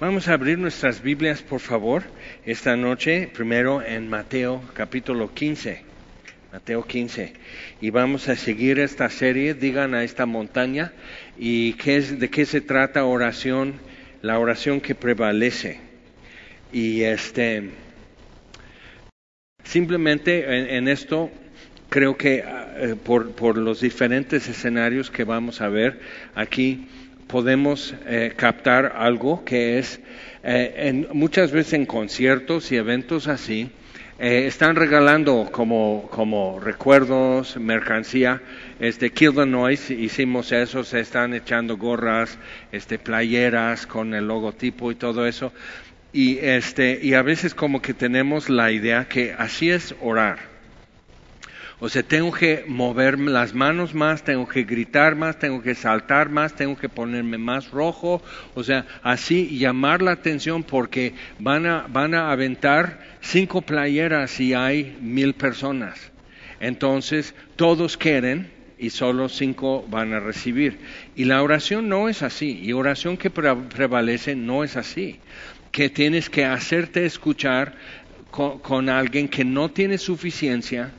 Vamos a abrir nuestras Biblias, por favor, esta noche, primero en Mateo capítulo 15. Mateo 15. Y vamos a seguir esta serie, digan a esta montaña, y qué es, de qué se trata oración, la oración que prevalece. Y este, simplemente en, esto creo que eh, por, por los diferentes escenarios que vamos a ver aquí, podemos eh, captar algo que es, eh, en, muchas veces en conciertos y eventos así, eh, están regalando como, como recuerdos, mercancía. Este, Kill the Noise, hicimos eso, se están echando gorras, este, playeras con el logotipo y todo eso. Y, este, y a veces como que tenemos la idea que así es orar o sea, tengo que mover las manos más, tengo que gritar más, tengo que saltar más, tengo que ponerme más rojo. O sea, así llamar la atención porque van a, van a aventar cinco playeras y hay mil personas. Entonces, todos quieren y solo cinco van a recibir. Y la oración no es así. Y oración que prevalece no es así. Que tienes que hacerte escuchar con alguien que no tiene suficiencia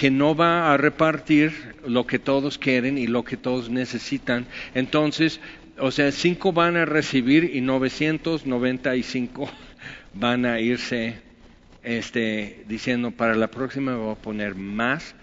que no va a repartir lo que todos quieren y lo que todos necesitan. Entonces, o sea, cinco van a recibir y 995 van a irse este, diciendo, para la próxima voy a poner más,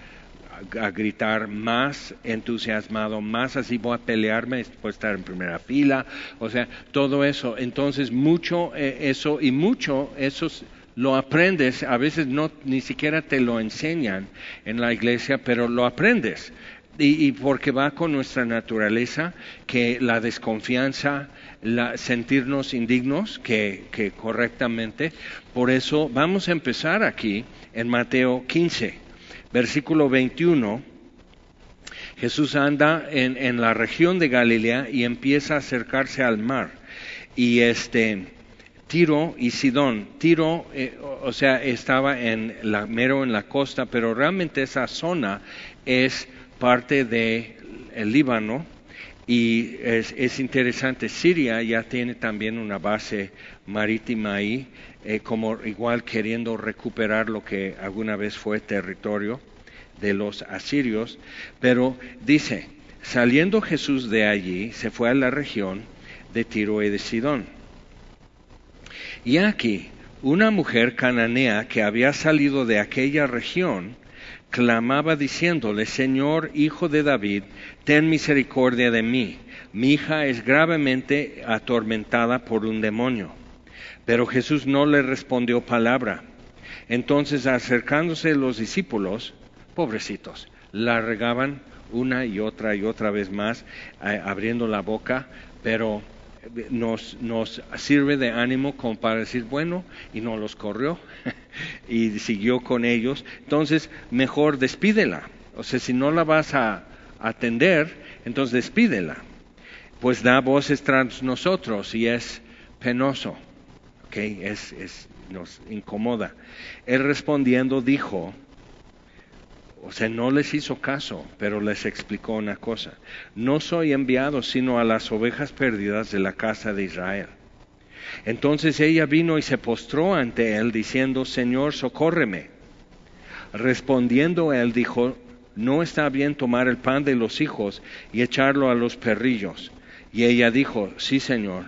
a, gritar más entusiasmado, más así voy a pelearme, voy a estar en primera fila, o sea, todo eso. Entonces, mucho eh, eso y mucho esos lo aprendes, a veces no ni siquiera te lo enseñan en la iglesia, pero lo aprendes. Y, porque va con nuestra naturaleza, que la desconfianza, la, sentirnos indignos, que, que correctamente. Por eso vamos a empezar aquí en Mateo 15, versículo 21. Jesús anda en, en la región de Galilea y empieza a acercarse al mar. Y este, Tiro y Sidón. Tiro, eh, o sea, estaba en la, mero en la costa, pero realmente esa zona es parte del el Líbano y es, interesante. Siria ya tiene también una base marítima ahí, eh, como igual queriendo recuperar lo que alguna vez fue territorio de los asirios, pero dice, saliendo Jesús de allí, se fue a la región de Tiro y de Sidón y aquí, una mujer cananea que había salido de aquella región, clamaba diciéndole, Señor, hijo de David, ten misericordia de mí. Mi hija es gravemente atormentada por un demonio. Pero Jesús no le respondió palabra. Entonces, acercándose los discípulos, pobrecitos, la regaban una y otra y otra vez más, eh, abriendo la boca, pero nos, nos sirve de ánimo como para decir, bueno, y no los corrió y siguió con ellos. Entonces, mejor despídela. O sea, si no la vas a atender, entonces despídela. Pues da voces tras nosotros y es penoso. Es, es, nos incomoda. Él respondiendo dijo, o sea, no les hizo caso, pero les explicó una cosa. No soy enviado sino a las ovejas perdidas de la casa de Israel. Entonces ella vino y se postró ante él diciendo, Señor, socórreme. Respondiendo él dijo, no está bien tomar el pan de los hijos y echarlo a los perrillos. Y ella dijo, sí, Señor,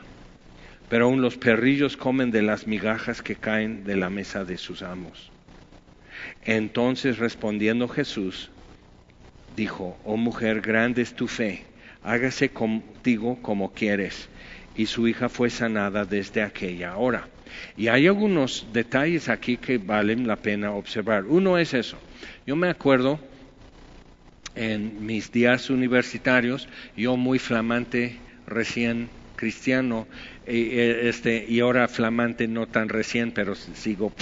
pero aún los perrillos comen de las migajas que caen de la mesa de sus amos. Entonces respondiendo Jesús, dijo, oh mujer, grande es tu fe, hágase contigo como quieres. Y su hija fue sanada desde aquella hora. Y hay algunos detalles aquí que valen la pena observar. Uno es eso. Yo me acuerdo en mis días universitarios, yo muy flamante, recién cristiano, eh, este, y ahora flamante no tan recién, pero sigo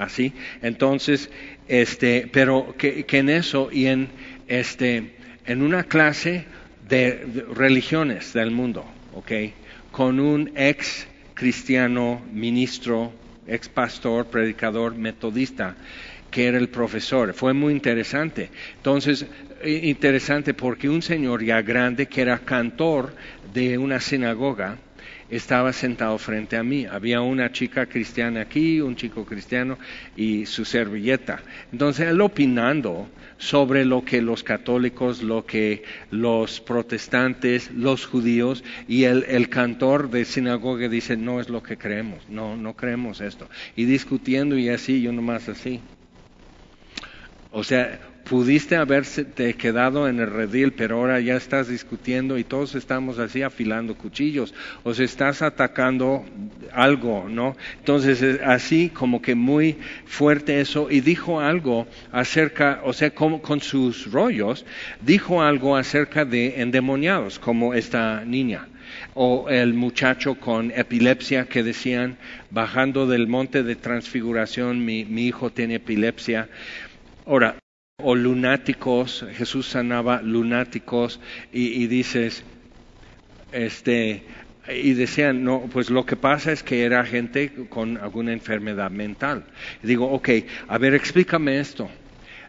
así. Entonces, este, pero que, en eso y en, este, en una clase de, religiones del mundo, ¿ok? Con un ex cristiano, ministro, ex pastor, predicador, metodista, que era el profesor. Fue muy interesante. Entonces, interesante porque un señor ya grande que era cantor de una sinagoga, estaba sentado frente a mí. Había una chica cristiana aquí, un chico cristiano y su servilleta. Entonces él opinando sobre lo que los católicos, lo que los protestantes, los judíos y el, cantor de sinagoga dice, no es lo que creemos, no, no creemos esto. Y discutiendo y así, yo nomás así. O sea, pudiste haberse quedado en el redil, pero ahora ya estás discutiendo y todos estamos así afilando cuchillos, o se estás atacando algo, ¿no? Entonces, así como que muy fuerte eso, y dijo algo acerca, o sea, como, con sus rollos, dijo algo acerca de endemoniados, como esta niña o el muchacho con epilepsia que decían, bajando del monte de transfiguración, mi, mi hijo tiene epilepsia. Ahora, o lunáticos, Jesús sanaba lunáticos y, dices, este, y decían, no, pues lo que pasa es que era gente con alguna enfermedad mental. Digo, ok, a ver, explícame esto.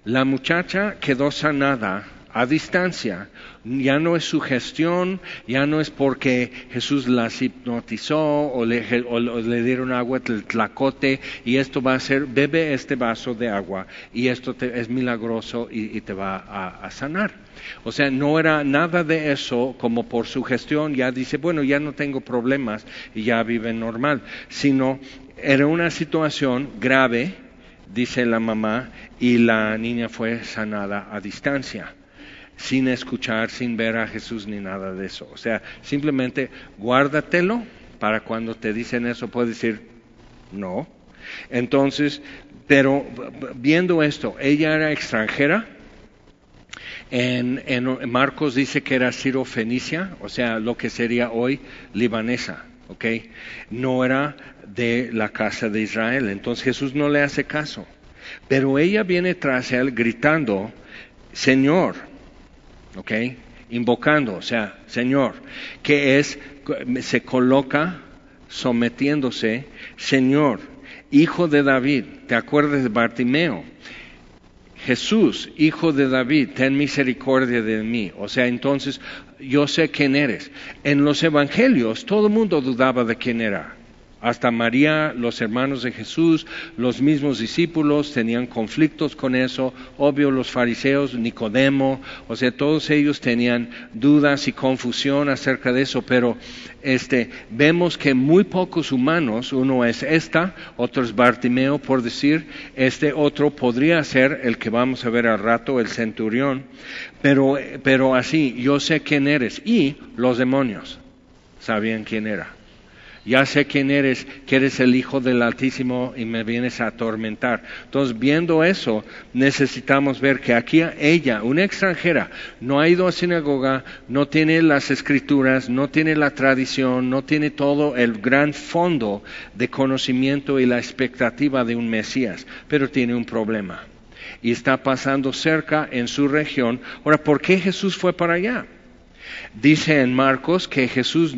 La muchacha quedó sanada a distancia. Ya no es su gestión, ya no es porque Jesús las hipnotizó o le, dieron agua del tlacote y esto va a ser, bebe este vaso de agua y esto es milagroso y, te va a, a, sanar. O sea, no era nada de eso como por su gestión, ya dice, bueno, ya no tengo problemas y ya vive normal, sino era una situación grave, dice la mamá, y la niña fue sanada a distancia sin escuchar, sin ver a Jesús ni nada de eso. O sea, simplemente guárdatelo para cuando te dicen eso puedes decir no. Entonces, pero viendo esto, ella era extranjera. En, Marcos dice que era Ciro-Fenicia, o sea, lo que sería hoy libanesa, ¿ok? No era de la casa de Israel. Entonces Jesús no le hace caso. Pero ella viene tras él gritando, Señor, ¿ok? Invocando, o sea, Señor, que es, se coloca sometiéndose, Señor, Hijo de David, ¿te acuerdas de Bartimeo? Jesús, Hijo de David, ten misericordia de mí. O sea, entonces yo sé quién eres. En los evangelios todo el mundo dudaba de quién era. Hasta María, los hermanos de Jesús, los mismos discípulos tenían conflictos con eso. Obvio, los fariseos, Nicodemo, o sea, todos ellos tenían dudas y confusión acerca de eso. Pero este, vemos que muy pocos humanos, uno es esta, otro es Bartimeo, por decir, este otro podría ser el que vamos a ver al rato, el centurión. Pero, pero así, yo sé quién eres. Y los demonios sabían quién era ya sé quién eres, que eres el Hijo del Altísimo y me vienes a atormentar. Entonces, viendo eso, necesitamos ver que aquí ella, una extranjera, no ha ido a sinagoga, no tiene las escrituras, no tiene la tradición, no tiene todo el gran fondo de conocimiento y la expectativa de un Mesías, pero tiene un problema. Y está pasando cerca en su región. Ahora, ¿por qué Jesús fue para allá? Dice en Marcos que Jesús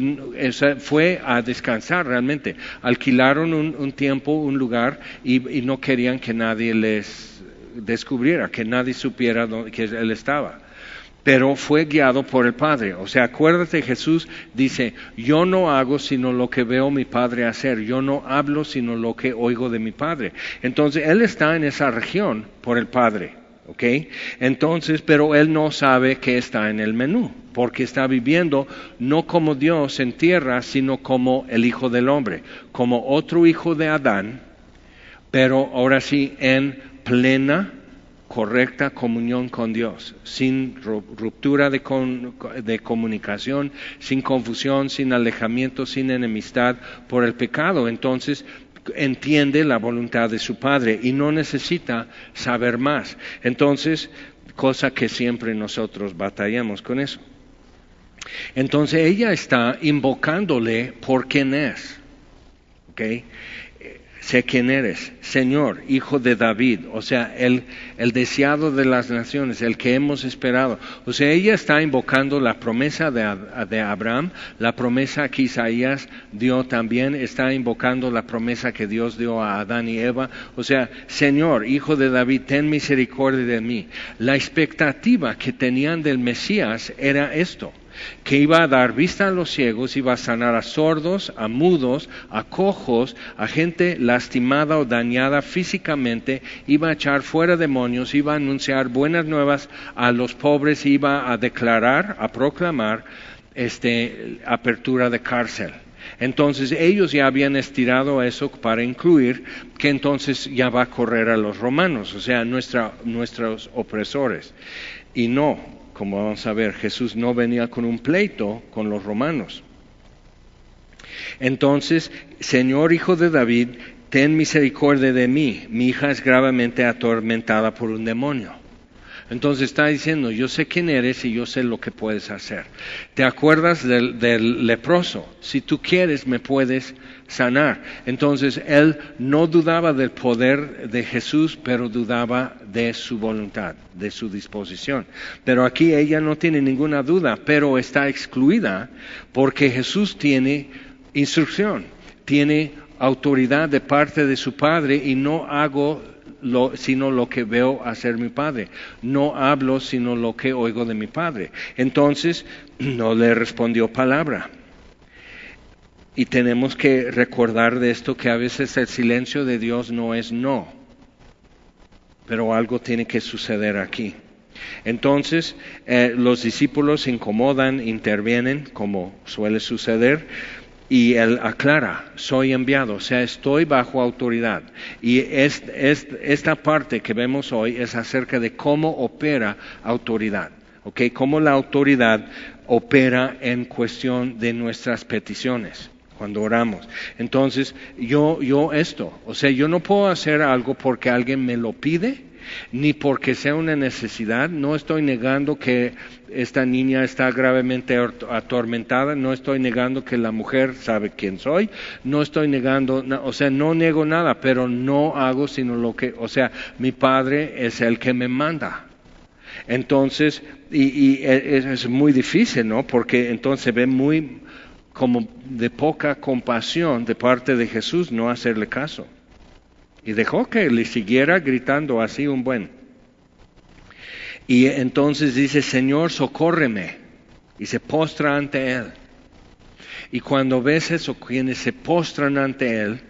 fue a descansar realmente. Alquilaron un, tiempo, un lugar y, no querían que nadie les descubriera, que nadie supiera dónde, que él estaba. Pero fue guiado por el Padre. O sea, acuérdate, Jesús dice, yo no hago sino lo que veo mi Padre hacer, yo no hablo sino lo que oigo de mi Padre. Entonces, Él está en esa región por el Padre. ¿Ok? Entonces, pero él no sabe que está en el menú, porque está viviendo no como Dios en tierra, sino como el Hijo del Hombre, como otro hijo de Adán, pero ahora sí en plena, correcta comunión con Dios, sin ruptura de, de comunicación, sin confusión, sin alejamiento, sin enemistad por el pecado. Entonces, entiende la voluntad de su Padre y no necesita saber más. Entonces, cosa que siempre nosotros batallamos con eso. Entonces ella está invocándole por quien es. ¿okay? Sé quién eres, Señor, hijo de David, o sea, el, el, deseado de las naciones, el que hemos esperado. O sea, ella está invocando la promesa de, de, Abraham, la promesa que Isaías dio también, está invocando la promesa que Dios dio a Adán y Eva. O sea, Señor, hijo de David, ten misericordia de mí. La expectativa que tenían del Mesías era esto que iba a dar vista a los ciegos, iba a sanar a sordos, a mudos, a cojos, a gente lastimada o dañada físicamente, iba a echar fuera demonios, iba a anunciar buenas nuevas a los pobres, iba a declarar, a proclamar este, apertura de cárcel. Entonces ellos ya habían estirado eso para incluir que entonces ya va a correr a los romanos, o sea, nuestros opresores. Y no, como vamos a ver, Jesús no venía con un pleito con los romanos. Entonces, Señor Hijo de David, ten misericordia de mí, mi hija es gravemente atormentada por un demonio. Entonces está diciendo, yo sé quién eres y yo sé lo que puedes hacer. ¿Te acuerdas del, leproso? Si tú quieres, me puedes sanar. Entonces él no dudaba del poder de Jesús, pero dudaba de su voluntad, de su disposición. Pero aquí ella no tiene ninguna duda, pero está excluida porque Jesús tiene instrucción, tiene autoridad de parte de su Padre y no hago sino lo que veo hacer mi padre. No hablo sino lo que oigo de mi padre. Entonces no le respondió palabra. Y tenemos que recordar de esto que a veces el silencio de Dios no es no, pero algo tiene que suceder aquí. Entonces eh, los discípulos incomodan, intervienen, como suele suceder, y él aclara, soy enviado, o sea, estoy bajo autoridad. Y esta parte que vemos hoy es acerca de cómo opera autoridad, ¿ok? Cómo la autoridad opera en cuestión de nuestras peticiones cuando oramos. Entonces, yo, yo esto, o sea, yo no puedo hacer algo porque alguien me lo pide, ni porque sea una necesidad. No estoy negando que esta niña está gravemente atormentada, no estoy negando que la mujer sabe quién soy, no estoy negando, o sea, no niego nada, pero no hago sino lo que, o sea, mi padre es el que me manda. Entonces, y, e, es, muy difícil, ¿no? Porque entonces se ve muy como de poca compasión de parte de Jesús no hacerle caso. Y dejó que le siguiera gritando así un buen. Y entonces dice, Señor, socórreme. Y se postra ante Él. Y cuando ves eso, quienes se postran ante Él,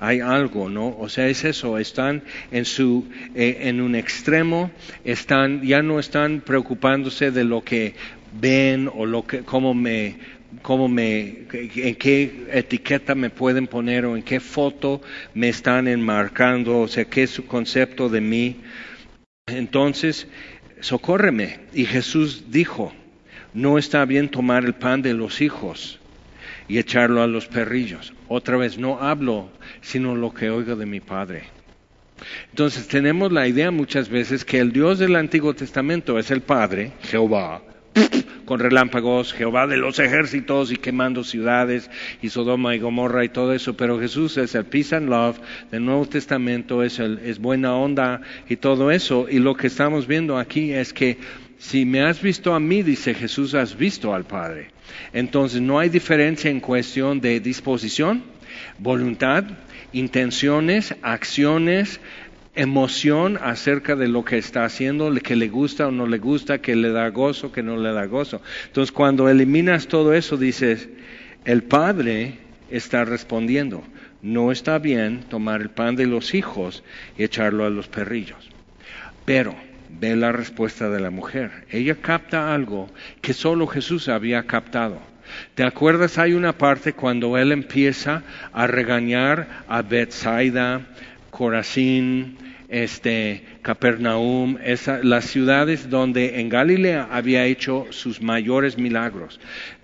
hay algo, ¿no? O sea, es eso, están en su, eh, en un extremo, están, ya no están preocupándose de lo que ven o lo que, cómo me, cómo me, en qué etiqueta me pueden poner o en qué foto me están enmarcando, o sea, qué es su concepto de mí. Entonces, socórreme. Y Jesús dijo, no está bien tomar el pan de los hijos y echarlo a los perrillos. Otra vez, no hablo sino lo que oigo de mi Padre. Entonces tenemos la idea muchas veces que el Dios del Antiguo Testamento es el Padre, Jehová, con relámpagos, Jehová de los ejércitos y quemando ciudades y Sodoma y Gomorra y todo eso, pero Jesús es el peace and love del Nuevo Testamento, es, el, es buena onda y todo eso. Y lo que estamos viendo aquí es que si me has visto a mí, dice Jesús, has visto al Padre. Entonces no hay diferencia en cuestión de disposición, voluntad, intenciones, acciones, emoción acerca de lo que está haciendo, que le gusta o no le gusta, que le da gozo, que no le da gozo. Entonces, cuando eliminas todo eso, dices, el padre está respondiendo, no está bien tomar el pan de los hijos y echarlo a los perrillos. Pero ve la respuesta de la mujer. Ella capta algo que solo Jesús había captado. ¿Te acuerdas? Hay una parte cuando él empieza a regañar a Bethsaida, Corazín, este, Capernaum, las ciudades donde en Galilea había hecho sus mayores milagros.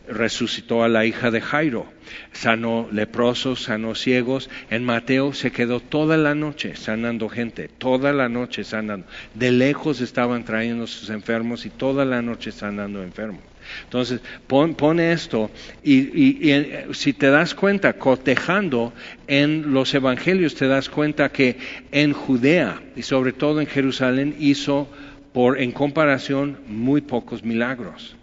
Resucitó a la hija de Jairo, sanó leprosos, sanó ciegos. En Mateo se quedó toda la noche sanando gente, toda la noche sanando. De lejos estaban trayendo sus enfermos y toda la noche sanando enfermos. Entonces, pone esto y, y, si te das cuenta, cotejando en los evangelios, te das cuenta que en Judea y sobre todo en Jerusalén hizo, por en comparación, muy pocos milagros.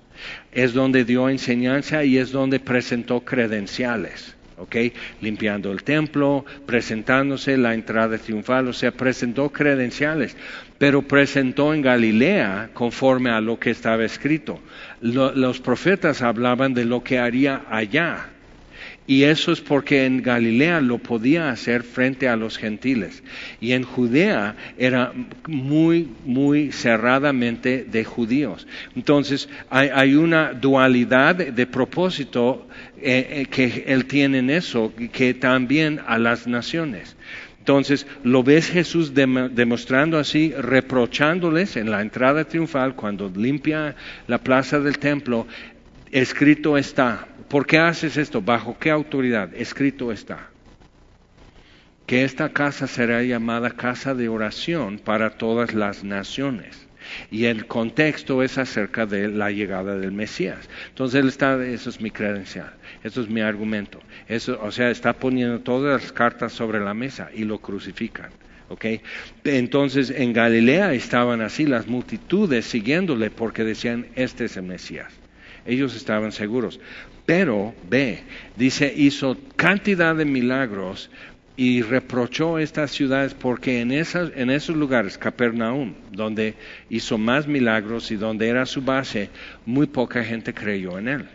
Es donde dio enseñanza y es donde presentó credenciales. ¿ok? Limpiando el templo, presentándose la entrada triunfal, o sea, presentó credenciales, pero presentó en Galilea conforme a lo que estaba escrito. Los profetas hablaban de lo que haría allá, y eso es porque en Galilea lo podía hacer frente a los gentiles. Y en Judea era muy, muy cerradamente de judíos. Entonces hay, una dualidad de propósito eh, eh, que él tiene en eso, que también a las naciones. Entonces, lo ves Jesús demostrando así, reprochándoles en la entrada triunfal, cuando limpia la plaza del templo, escrito está, ¿Por qué haces esto? ¿Bajo qué autoridad? Escrito está. Que esta casa será llamada casa de oración para todas las naciones. Y el contexto es acerca de la llegada del Mesías. Entonces él está, eso es mi credencial, eso es mi argumento. Eso, o sea, está poniendo todas las cartas sobre la mesa y lo crucifican. ¿okay? Entonces en Galilea estaban así las multitudes siguiéndole porque decían, este es el Mesías. Ellos estaban seguros. Pero, ve, dice, hizo cantidad de milagros y reprochó estas ciudades porque en, en esos lugares, Capernaum, donde hizo más milagros y donde era su base, muy poca gente creyó en él.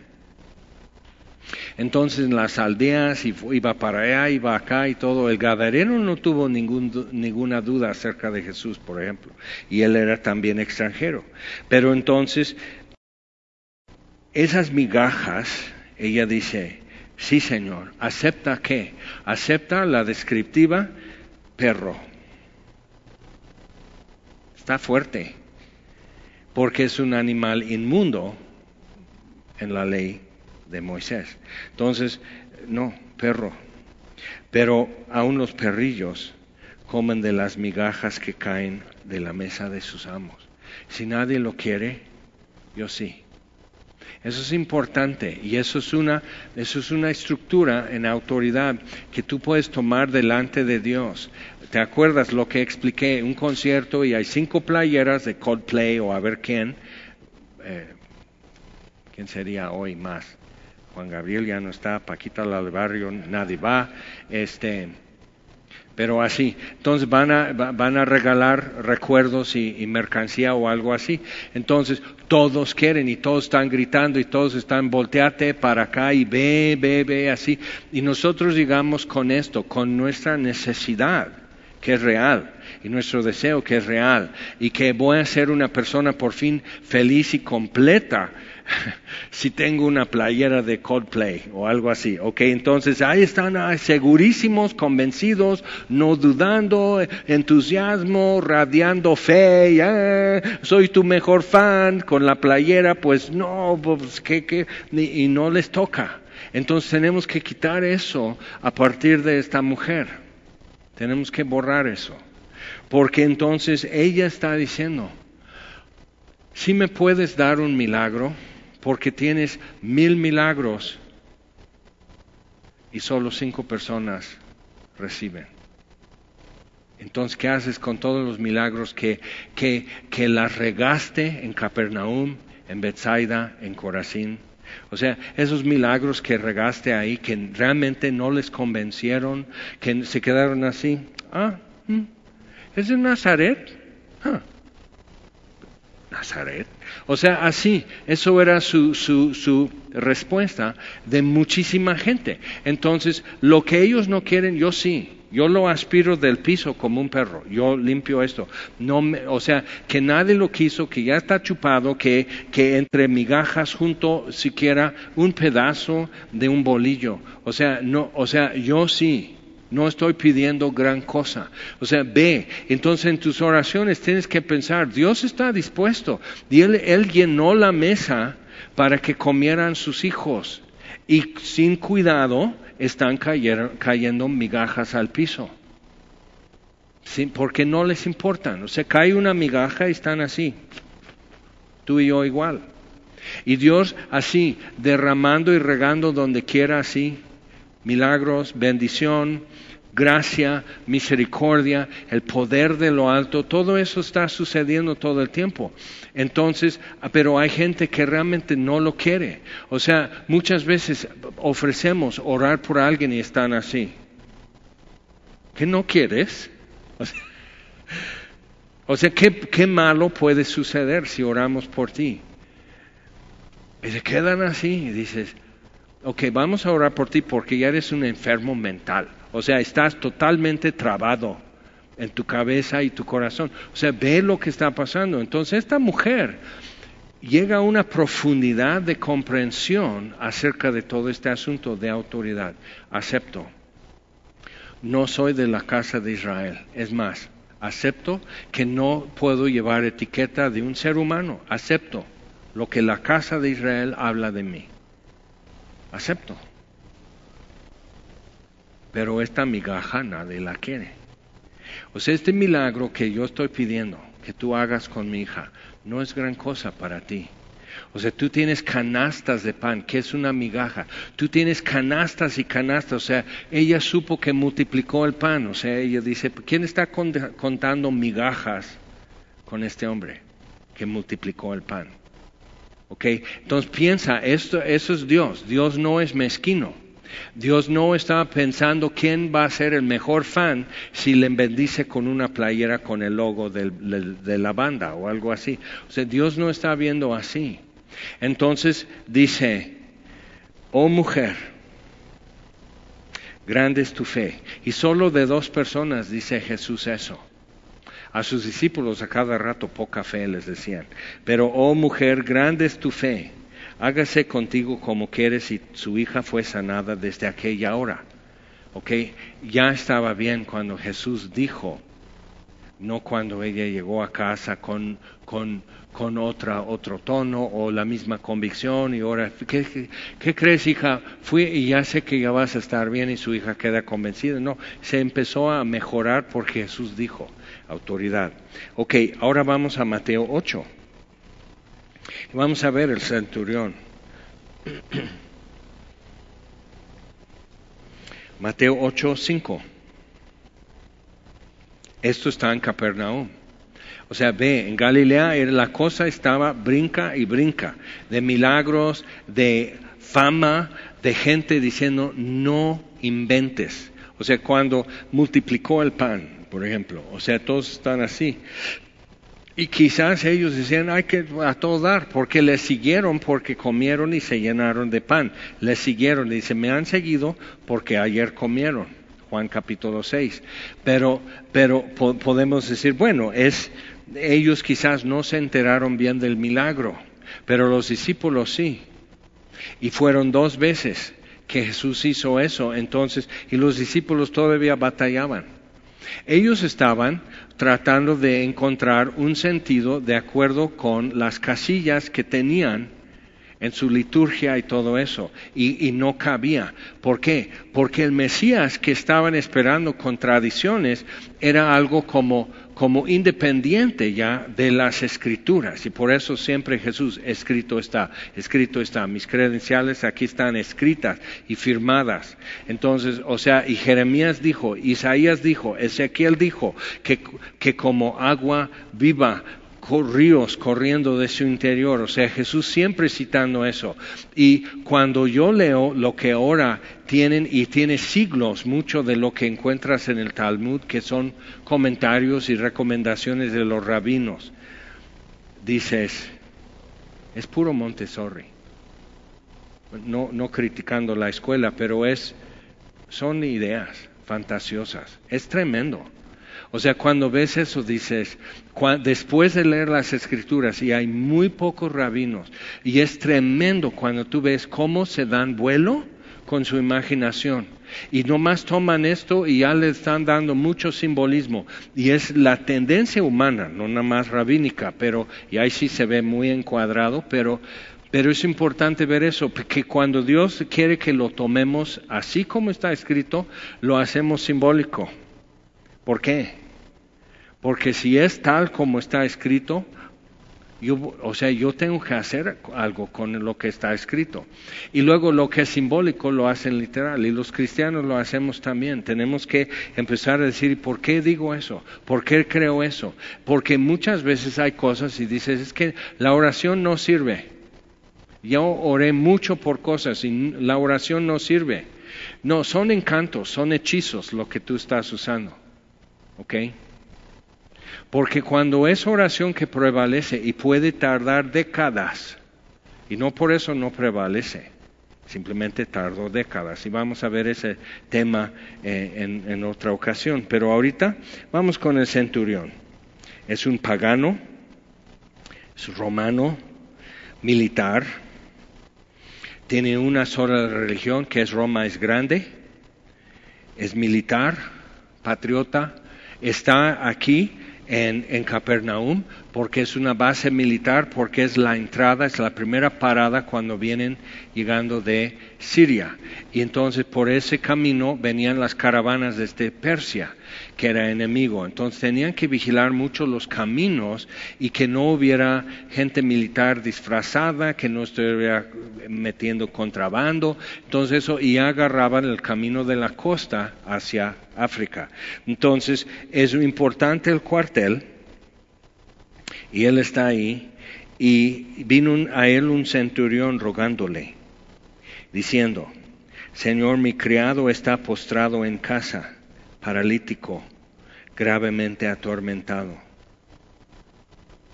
Entonces en las aldeas iba para allá, iba acá y todo. El gadareno no tuvo ningún, ninguna duda acerca de Jesús, por ejemplo, y él era también extranjero. Pero entonces esas migajas ella dice, sí Señor, ¿acepta qué? Acepta la descriptiva perro. Está fuerte, porque es un animal inmundo en la ley de Moisés. Entonces, no, perro. Pero aún los perrillos comen de las migajas que caen de la mesa de sus amos. Si nadie lo quiere, yo sí. Eso es importante y eso es una, eso es una estructura en autoridad que tú puedes tomar delante de Dios. ¿Te acuerdas lo que expliqué? Un concierto y hay cinco playeras de Coldplay o a ver quién. Eh, ¿Quién sería hoy más? Juan Gabriel ya no está, Paquita del barrio, nadie va. Este, pero así. Entonces van a, van a regalar recuerdos y, mercancía o algo así. Entonces todos quieren y todos están gritando y todos están volteate para acá y ve, ve, ve, así. Y nosotros llegamos con esto, con nuestra necesidad que es real y nuestro deseo que es real y que voy a ser una persona por fin feliz y completa si tengo una playera de Coldplay o algo así, ok, entonces ahí están segurísimos, convencidos, no dudando, entusiasmo, radiando fe, soy tu mejor fan con la playera, pues no, pues, ¿qué, Y, y no les toca. Entonces tenemos que quitar eso a partir de esta mujer. Tenemos que borrar eso. Porque entonces ella está diciendo, si me puedes dar un milagro, porque tienes mil milagros y solo cinco personas reciben. Entonces, ¿qué haces con todos los milagros que, que, que las regaste en Capernaum, en Bethsaida, en Corazín? O sea, esos milagros que regaste ahí, que realmente no les convencieron, que se quedaron así. Ah, mm, ¿es de Nazaret? Ah, O sea, así, eso era su, su, su, respuesta de muchísima gente. Entonces, lo que ellos no quieren, yo sí. Yo lo aspiro del piso como un perro. Yo limpio esto. No o sea, que nadie lo quiso, que ya está chupado, que, que entre migajas junto siquiera un pedazo de un bolillo. O sea, no, o sea, yo sí. No estoy pidiendo gran cosa. O sea, ve. Entonces en tus oraciones tienes que pensar, Dios está dispuesto. Y él, él llenó la mesa para que comieran sus hijos. Y sin cuidado están cayendo migajas al piso. porque no les importan. O sea, cae una migaja y están así. Tú y yo igual. Y Dios así, derramando y regando donde quiera así. Milagros, bendición, gracia, misericordia, el poder de lo alto, todo eso está sucediendo todo el tiempo. Entonces, ah, pero hay gente que realmente no lo quiere. O sea, muchas veces ofrecemos orar por alguien y están así. ¿Qué no quieres? O sea, ¿qué, malo puede suceder si oramos por ti? Y se quedan así y dices, ok, vamos a orar por ti porque ya eres un enfermo mental. O sea, estás totalmente trabado en tu cabeza y tu corazón. O sea, ve lo que está pasando. Entonces, esta mujer llega a una profundidad de comprensión acerca de todo este asunto de autoridad. Acepto. No soy de la casa de Israel. Es más, acepto que no puedo llevar etiqueta de un ser humano, acepto lo que la casa de Israel habla de mí, acepto. Pero esta migaja nadie la quiere. O sea, este milagro que yo estoy pidiendo que tú hagas con mi hija no es gran cosa para ti. O sea, tú tienes canastas de pan, que es una migaja. Tú tienes canastas y canastas. O sea, ella supo que multiplicó el pan. O sea, ella dice, ¿quién está contando migajas con este hombre que multiplicó el pan? ¿Ok? Entonces piensa, esto, eso es Dios. Dios no es mezquino. Dios no está pensando quién va a ser el mejor fan si le bendice con una playera con el logo de la banda o algo así. O sea, Dios no está viendo así. Entonces dice, oh mujer, grande es tu fe. Y solo de dos personas dice Jesús eso. A sus discípulos a cada rato poca fe les decían. Pero, oh mujer, grande es tu fe. Hágase contigo como quieres y su hija fue sanada desde aquella hora. ¿Ok? Ya estaba bien cuando Jesús dijo, no cuando ella llegó a casa con, con con otra, otro tono o la misma convicción y ahora, ¿qué, crees hija? Fui y ya sé que ya vas a estar bien y su hija queda convencida. No, se empezó a mejorar porque Jesús dijo, autoridad. Ok, ahora vamos a Mateo 8. Vamos a ver el centurión. Mateo 8, 5. Esto está en Capernaum. O sea, ve, en Galilea la cosa estaba brinca y brinca, de milagros, de fama, de gente diciendo, no inventes. O sea, cuando multiplicó el pan, por ejemplo, o sea, todos están así. Y quizás ellos decían, hay que a todo dar, porque le siguieron, porque comieron y se llenaron de pan. Le siguieron, y dice, me han seguido porque ayer comieron. Juan capítulo 6. Pero, pero podemos decir, bueno, es ellos quizás no se enteraron bien del milagro, pero los discípulos sí. Y fueron dos veces que Jesús hizo eso, entonces, y los discípulos todavía batallaban. Ellos estaban tratando de encontrar un sentido de acuerdo con las casillas que tenían en su liturgia y todo eso, y, y, no cabía. ¿Por qué? Porque el Mesías que estaban esperando con tradiciones era algo como como independiente ya de las escrituras. Y por eso siempre Jesús, escrito está, escrito está. Mis credenciales aquí están escritas y firmadas. Entonces, o sea, y Jeremías dijo, Isaías dijo, Ezequiel dijo, que, que como agua viva ríos corriendo de su interior. O sea, Jesús siempre citando eso. Y cuando yo leo lo que ahora tienen, y tiene siglos mucho de lo que encuentras en el Talmud, que son comentarios y recomendaciones de los rabinos, dices, es puro Montessori. No, no criticando la escuela, pero es, son ideas fantasiosas. Es tremendo. O sea, cuando ves eso dices, después de leer las escrituras, y hay muy pocos rabinos, y es tremendo cuando tú ves cómo se dan vuelo con su imaginación. Y nomás toman esto y ya le están dando mucho simbolismo. Y es la tendencia humana, no nada más rabínica, pero, y ahí sí se ve muy encuadrado, pero, pero es importante ver eso, que cuando Dios quiere que lo tomemos así como está escrito, lo hacemos simbólico. ¿Por qué? Porque si es tal como está escrito, Yo, o sea, yo tengo que hacer algo con lo que está escrito. Y luego lo que es simbólico lo hacen literal. Y los cristianos lo hacemos también. Tenemos que empezar a decir, ¿por qué digo eso? ¿Por qué creo eso? Porque muchas veces hay cosas y dices, es que la oración no sirve. Yo oré mucho por cosas y la oración no sirve. No, son encantos, son hechizos lo que tú estás usando. ¿Ok? Porque cuando es oración que prevalece y puede tardar décadas, y no por eso no prevalece, simplemente tardó décadas. Y vamos a ver ese tema eh, en, en otra ocasión. Pero ahorita vamos con el centurión. Es un pagano, es romano, militar, tiene una sola religión que es Roma es grande, es militar, patriota, está aquí en, en Capernaum porque es una base militar, porque es la entrada, es la primera parada cuando vienen llegando de Siria. Y entonces por ese camino venían las caravanas desde Persia, que era enemigo. Entonces tenían que vigilar mucho los caminos y que no hubiera gente militar disfrazada, que no estuviera metiendo contrabando. Entonces eso, y agarraban el camino de la costa hacia África. Entonces es importante el cuartel y él está ahí y vino a él un centurión rogándole, diciendo, Señor, mi criado está postrado en casa, paralítico, gravemente atormentado.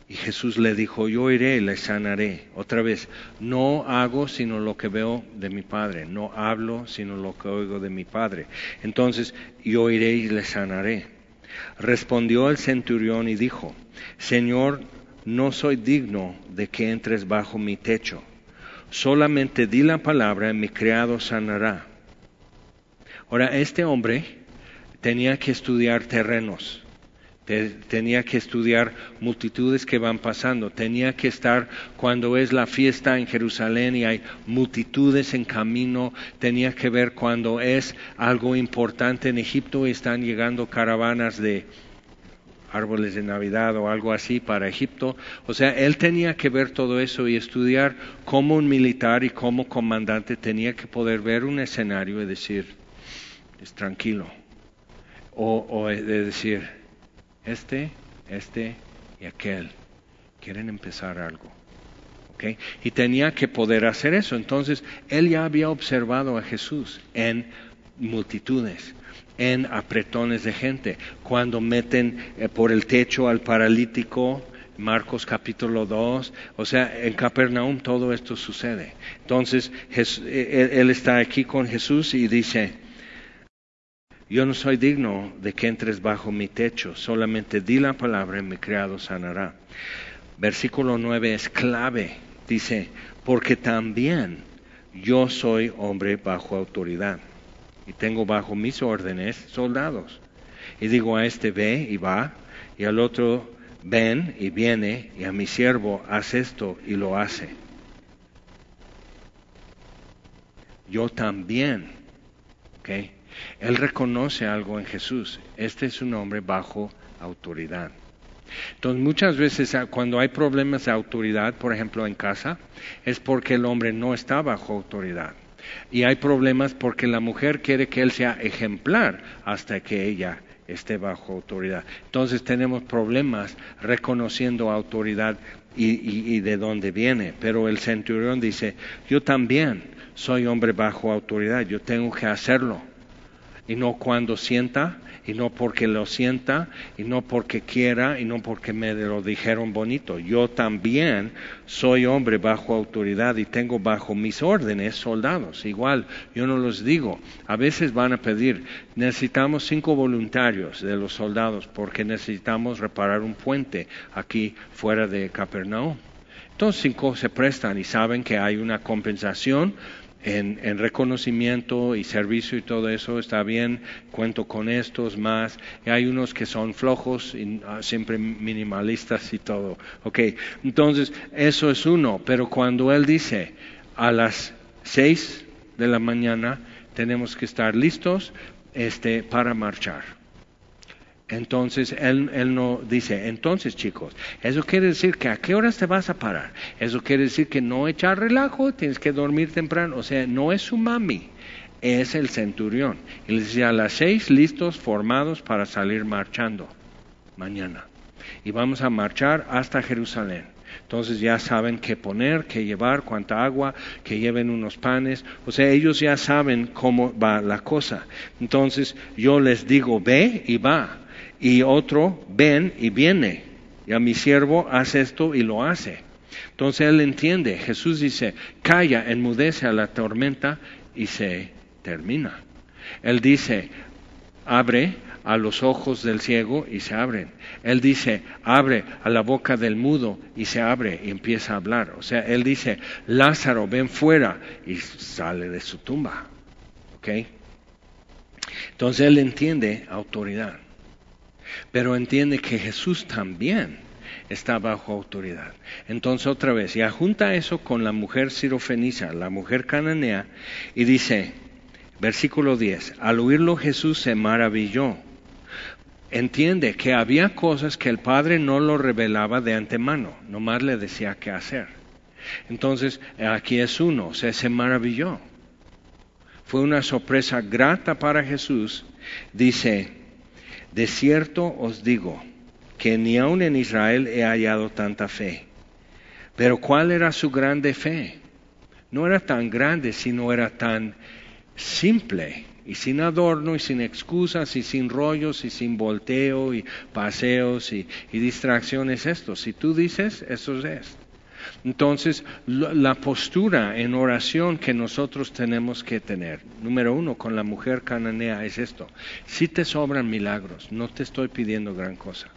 Y Jesús le dijo, yo iré y le sanaré. Otra vez, no hago sino lo que veo de mi Padre, no hablo sino lo que oigo de mi Padre. Entonces, yo iré y le sanaré. Respondió el centurión y dijo, Señor, no soy digno de que entres bajo mi techo. Solamente di la palabra y mi criado sanará. Ahora, este hombre tenía que estudiar terrenos, tenía que estudiar multitudes que van pasando, tenía que estar cuando es la fiesta en Jerusalén y hay multitudes en camino, tenía que ver cuando es algo importante en Egipto y están llegando caravanas de árboles de Navidad o algo así para Egipto. O sea, él tenía que ver todo eso y estudiar como un militar y como comandante tenía que poder ver un escenario y decir, es tranquilo. O, o de decir, este, este y aquel quieren empezar algo. ¿Okay? Y tenía que poder hacer eso. Entonces, él ya había observado a Jesús en multitudes en apretones de gente. Cuando meten eh, por el techo al paralítico, Marcos capítulo 2, o sea, en Capernaum todo esto sucede. Entonces, eh, él, está aquí con Jesús y dice, yo no soy digno de que entres bajo mi techo, solamente di la palabra y mi criado sanará. Versículo 9 es clave, dice, porque también yo soy hombre bajo autoridad y tengo bajo mis órdenes soldados. Y digo a este ve y va, y al otro ven y viene, y a mi siervo haz esto y lo hace. Yo también, ¿ok? Él reconoce algo en Jesús. Este es un hombre bajo autoridad. Entonces muchas veces ah, cuando hay problemas de autoridad, por ejemplo en casa, es porque el hombre no está bajo autoridad. Y hay problemas porque la mujer quiere que él sea ejemplar hasta que ella esté bajo autoridad. Entonces tenemos problemas reconociendo autoridad y, de dónde viene. Pero el centurión dice, yo también soy hombre bajo autoridad, yo tengo que hacerlo. Y no cuando sienta, y no porque lo sienta, y no porque quiera, y no porque me lo dijeron bonito. Yo también soy hombre bajo autoridad y tengo bajo mis órdenes soldados. Igual, yo no los digo. A veces van a pedir, necesitamos cinco voluntarios de los soldados porque necesitamos reparar un puente aquí fuera de Capernaum. Entonces cinco se prestan y saben que hay una compensación en, reconocimiento y servicio y todo eso está bien, cuento con estos más, y hay unos que son flojos y ah, siempre minimalistas y todo. Ok, entonces eso es uno, pero cuando él dice a las seis de la mañana tenemos que estar listos este, para marchar. Entonces él, él, no dice, entonces chicos, eso quiere decir que a qué horas te vas a parar. Eso quiere decir que no echar relajo, tienes que dormir temprano. O sea, no es su mami, es el centurión. Y le decía, a las seis listos, formados para salir marchando mañana. Y vamos a marchar hasta Jerusalén. Entonces ya saben qué poner, qué llevar, cuánta agua, que lleven unos panes. O sea, ellos ya saben cómo va la cosa. Entonces yo les digo, ve y va y otro, ven y viene. Y a mi siervo hace esto y lo hace. Entonces él entiende. Jesús dice, calla, enmudece a la tormenta y se termina. Él dice, abre a los ojos del ciego y se abren. Él dice, abre a la boca del mudo y se abre y empieza a hablar. O sea, él dice, Lázaro, ven fuera y sale de su tumba. ¿Ok? Entonces él entiende autoridad pero entiende que Jesús también está bajo autoridad. Entonces otra vez, ya junta eso con la mujer sirofenisa, la mujer cananea, y dice, versículo 10, al oírlo Jesús se maravilló. Entiende que había cosas que el Padre no lo revelaba de antemano, nomás le decía qué hacer. Entonces, aquí es uno, se maravilló. Fue una sorpresa grata para Jesús. Dice, de cierto os digo que ni aun en Israel he hallado tanta fe. Pero ¿cuál era su grande fe? No era tan grande, sino era tan simple y sin adorno y sin excusas y sin rollos y sin volteo y paseos y, distracciones esto. Si tú dices, eso es. Entonces, la postura en oración que nosotros tenemos que tener, número uno, con la mujer cananea es esto. Si te sobran milagros, no te estoy pidiendo gran cosa,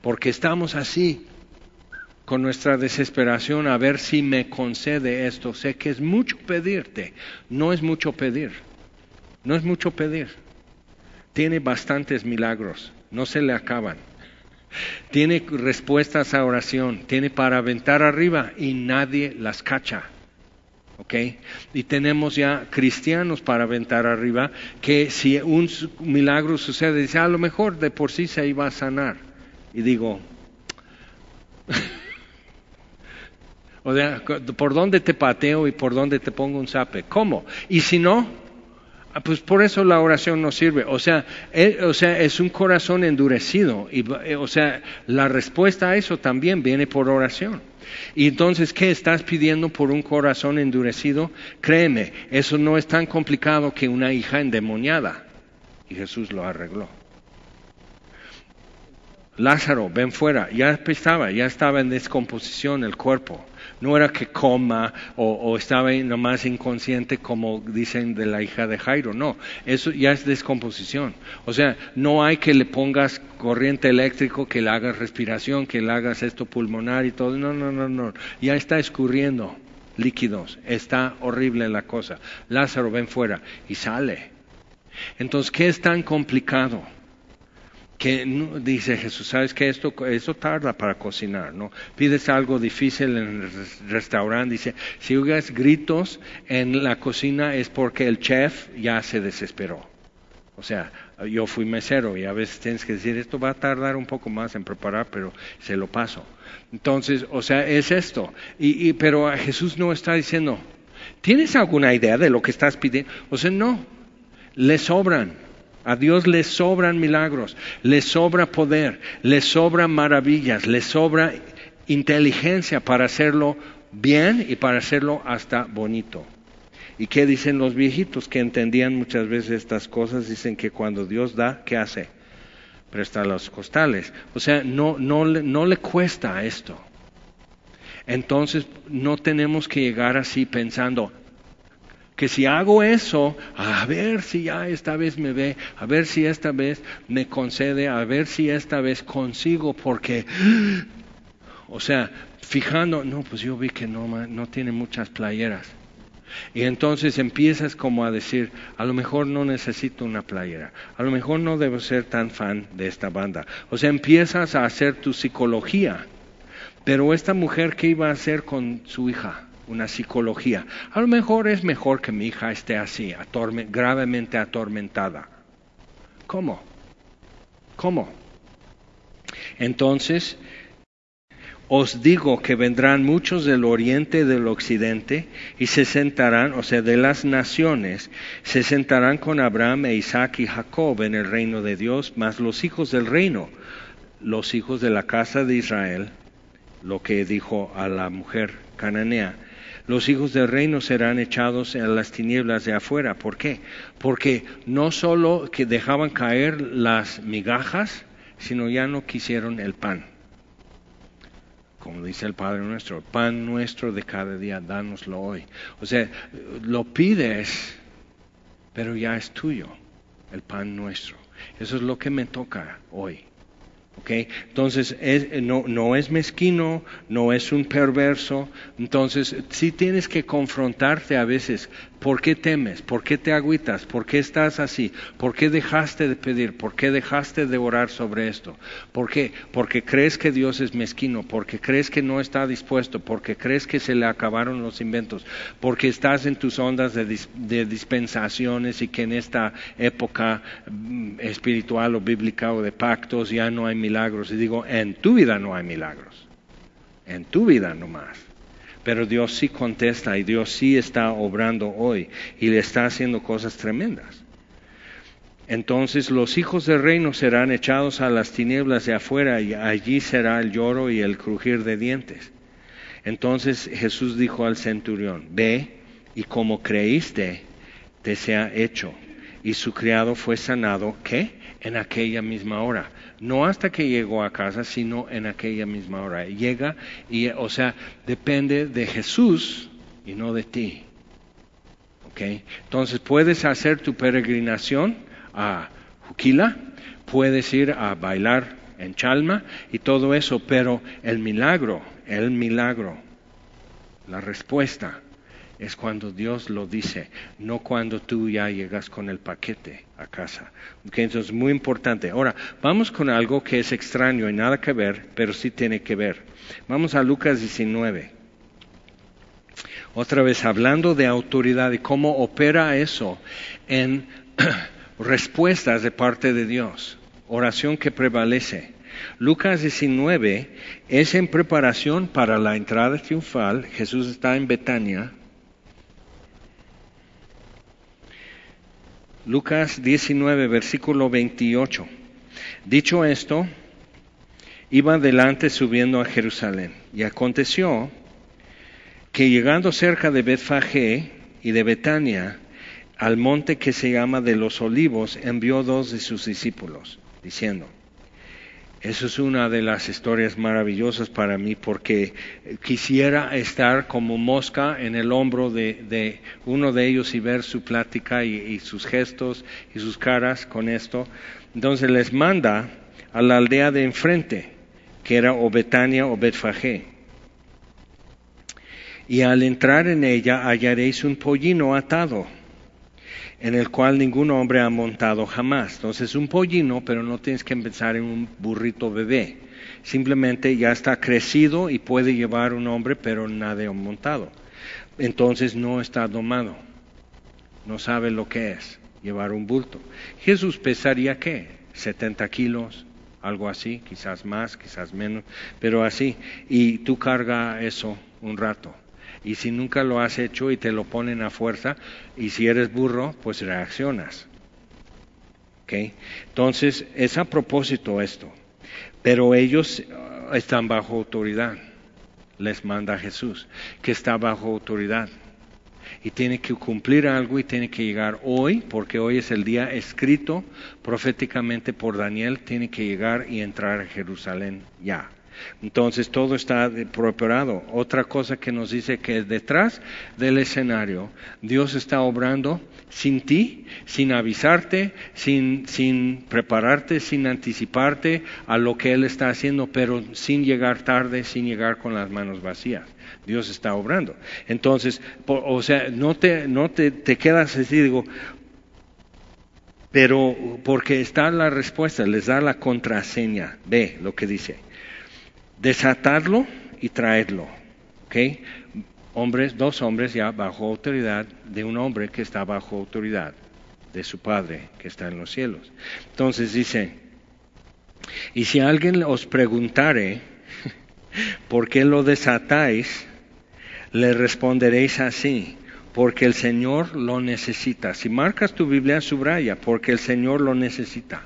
porque estamos así con nuestra desesperación a ver si me concede esto. Sé que es mucho pedirte, no es mucho pedir, no es mucho pedir. Tiene bastantes milagros, no se le acaban tiene respuestas a oración, tiene para aventar arriba y nadie las cacha. ¿Ok? Y tenemos ya cristianos para aventar arriba que si un milagro sucede, dice, a lo mejor de por sí se iba a sanar. Y digo, o sea, ¿por dónde te pateo y por dónde te pongo un zape? ¿Cómo? Y si no, pues por eso la oración no sirve. O sea, eh, o sea, es un corazón endurecido. Y, eh, o sea, la respuesta a eso también viene por oración. Y entonces, ¿qué estás pidiendo por un corazón endurecido? Créeme, eso no es tan complicado que una hija endemoniada. Y Jesús lo arregló. Lázaro, ven fuera, ya estaba, ya estaba en descomposición el cuerpo. No era que coma o, estaba nomás inconsciente como dicen de la hija de Jairo, no, eso ya es descomposición. O sea, no hay que le pongas corriente eléctrico, que le hagas respiración, que le hagas esto pulmonar y todo, no, no, no, no, ya está escurriendo líquidos, está horrible la cosa. Lázaro, ven fuera y sale. Entonces, ¿qué es tan complicado? Que dice Jesús, sabes que esto, tarda para cocinar, ¿no? Pides algo difícil en el restaurante, dice, si oigas gritos en la cocina es porque el chef ya se desesperó. O sea, yo fui mesero y a veces tienes que decir, esto va a tardar un poco más en preparar, pero se lo paso. Entonces, o sea, es esto. Y, y, pero Jesús no está diciendo, ¿tienes alguna idea de lo que estás pidiendo? O sea, no, le sobran. A Dios le sobran milagros, le sobra poder, le sobran maravillas, le sobra inteligencia para hacerlo bien y para hacerlo hasta bonito. ¿Y qué dicen los viejitos que entendían muchas veces estas cosas? Dicen que cuando Dios da, ¿qué hace? Presta los costales. O sea, no, no, no le cuesta esto. Entonces no tenemos que llegar así pensando, que si hago eso, a ver si ya esta vez me ve, a ver si esta vez me concede, a ver si esta vez consigo, porque, o sea, fijando, no, pues yo vi que no, no tiene muchas playeras. Y entonces empiezas como a decir, a lo mejor no necesito una playera, a lo mejor no debo ser tan fan de esta banda. O sea, empiezas a hacer tu psicología. Pero esta mujer, ¿qué iba a hacer con su hija? Una psicología. A lo mejor es mejor que mi hija esté así, gravemente atormentada. ¿Cómo? ¿Cómo? Entonces, os digo que vendrán muchos del oriente y del occidente y se sentarán, o sea, de las naciones, se sentarán con Abraham e Isaac y Jacob en el reino de Dios, mas los hijos del reino, los hijos de la casa de Israel, lo que dijo a la mujer cananea, los hijos del reino serán echados en las tinieblas de afuera. ¿Por qué? Porque no solo que dejaban caer las migajas, sino ya no quisieron el pan. Como dice el Padre nuestro, pan nuestro de cada día, dánoslo hoy. O sea, lo pides, pero ya es tuyo, el pan nuestro. Eso es lo que me toca hoy. Okay. Entonces, no, no, es mezquino, no es un perverso. Entonces, sí tienes que confrontarte a veces ¿Por qué temes? ¿Por qué te agüitas? ¿Por qué estás así? ¿Por qué dejaste de pedir? ¿Por qué dejaste de orar sobre esto? ¿Por qué? Porque crees que Dios es mezquino, porque crees que no está dispuesto, porque crees que se le acabaron los inventos, porque estás en tus ondas de, dispensaciones y que en esta época mm, espiritual o bíblica o de pactos ya no hay milagros. Y digo, en tu vida no hay milagros. En tu vida no más. Pero Dios sí contesta y Dios sí está obrando hoy y le está haciendo cosas tremendas. Entonces los hijos del reino serán echados a las tinieblas de afuera y allí será el lloro y el crujir de dientes. Entonces Jesús dijo al centurión, ve y como creíste, te sea hecho. Y su criado fue sanado, ¿qué? En aquella misma hora no hasta que llegó a casa, sino en aquella misma hora. Llega y, o sea, depende de Jesús y no de ti. ¿Ok? Entonces puedes hacer tu peregrinación a Juquila, puedes ir a bailar en Chalma y todo eso, pero el milagro, el milagro, la respuesta es cuando Dios lo dice, no cuando tú ya llegas con el paquete a casa. Okay, entonces, muy importante. Ahora, vamos con algo que es extraño y nada que ver, pero sí tiene que ver. Vamos a Lucas 19. Otra vez, hablando de autoridad y cómo opera eso en respuestas de parte de Dios. Oración que prevalece. Lucas 19 es en preparación para la entrada triunfal. Jesús está en Betania Lucas 19, versículo 28. Dicho esto, iba adelante subiendo a Jerusalén. Y aconteció que llegando cerca de Betfagé y de Betania, al monte que se llama de los olivos, envió dos de sus discípulos, diciendo, eso es una de las historias maravillosas para mí porque quisiera estar como mosca en el hombro de, uno de ellos y ver su plática y, sus gestos y sus caras con esto. Entonces les manda a la aldea de enfrente, que era o Betania o Betfagé. Y al entrar en ella hallaréis un pollino atado en el cual ningún hombre ha montado jamás. Entonces un pollino, pero no tienes que empezar en un burrito bebé. Simplemente ya está crecido y puede llevar un hombre, pero nada montado. Entonces no está domado. No sabe lo que es llevar un bulto. Jesús pesaría qué? 70 kilos, algo así, quizás más, quizás menos, pero así. Y tú carga eso un rato. Y si nunca lo has hecho y te lo ponen a fuerza, y si eres burro, pues reaccionas. ¿Okay? Entonces, es a propósito esto. Pero ellos uh, están bajo autoridad. Les manda Jesús, que está bajo autoridad. Y tiene que cumplir algo y tiene que llegar hoy, porque hoy es el día escrito proféticamente por Daniel, tiene que llegar y entrar a Jerusalén ya. Entonces todo está preparado. Otra cosa que nos dice que detrás del escenario Dios está obrando sin ti, sin avisarte, sin, sin prepararte, sin anticiparte a lo que Él está haciendo, pero sin llegar tarde, sin llegar con las manos vacías. Dios está obrando. Entonces, o sea, no te, no te, te quedas así, digo, pero porque está la respuesta, les da la contraseña. Ve lo que dice desatarlo y traerlo. ¿okay? Hombres, dos hombres ya bajo autoridad de un hombre que está bajo autoridad de su Padre que está en los cielos. Entonces dice, Y si alguien os preguntare, ¿por qué lo desatáis? Le responderéis así, porque el Señor lo necesita. Si marcas tu Biblia, subraya, porque el Señor lo necesita.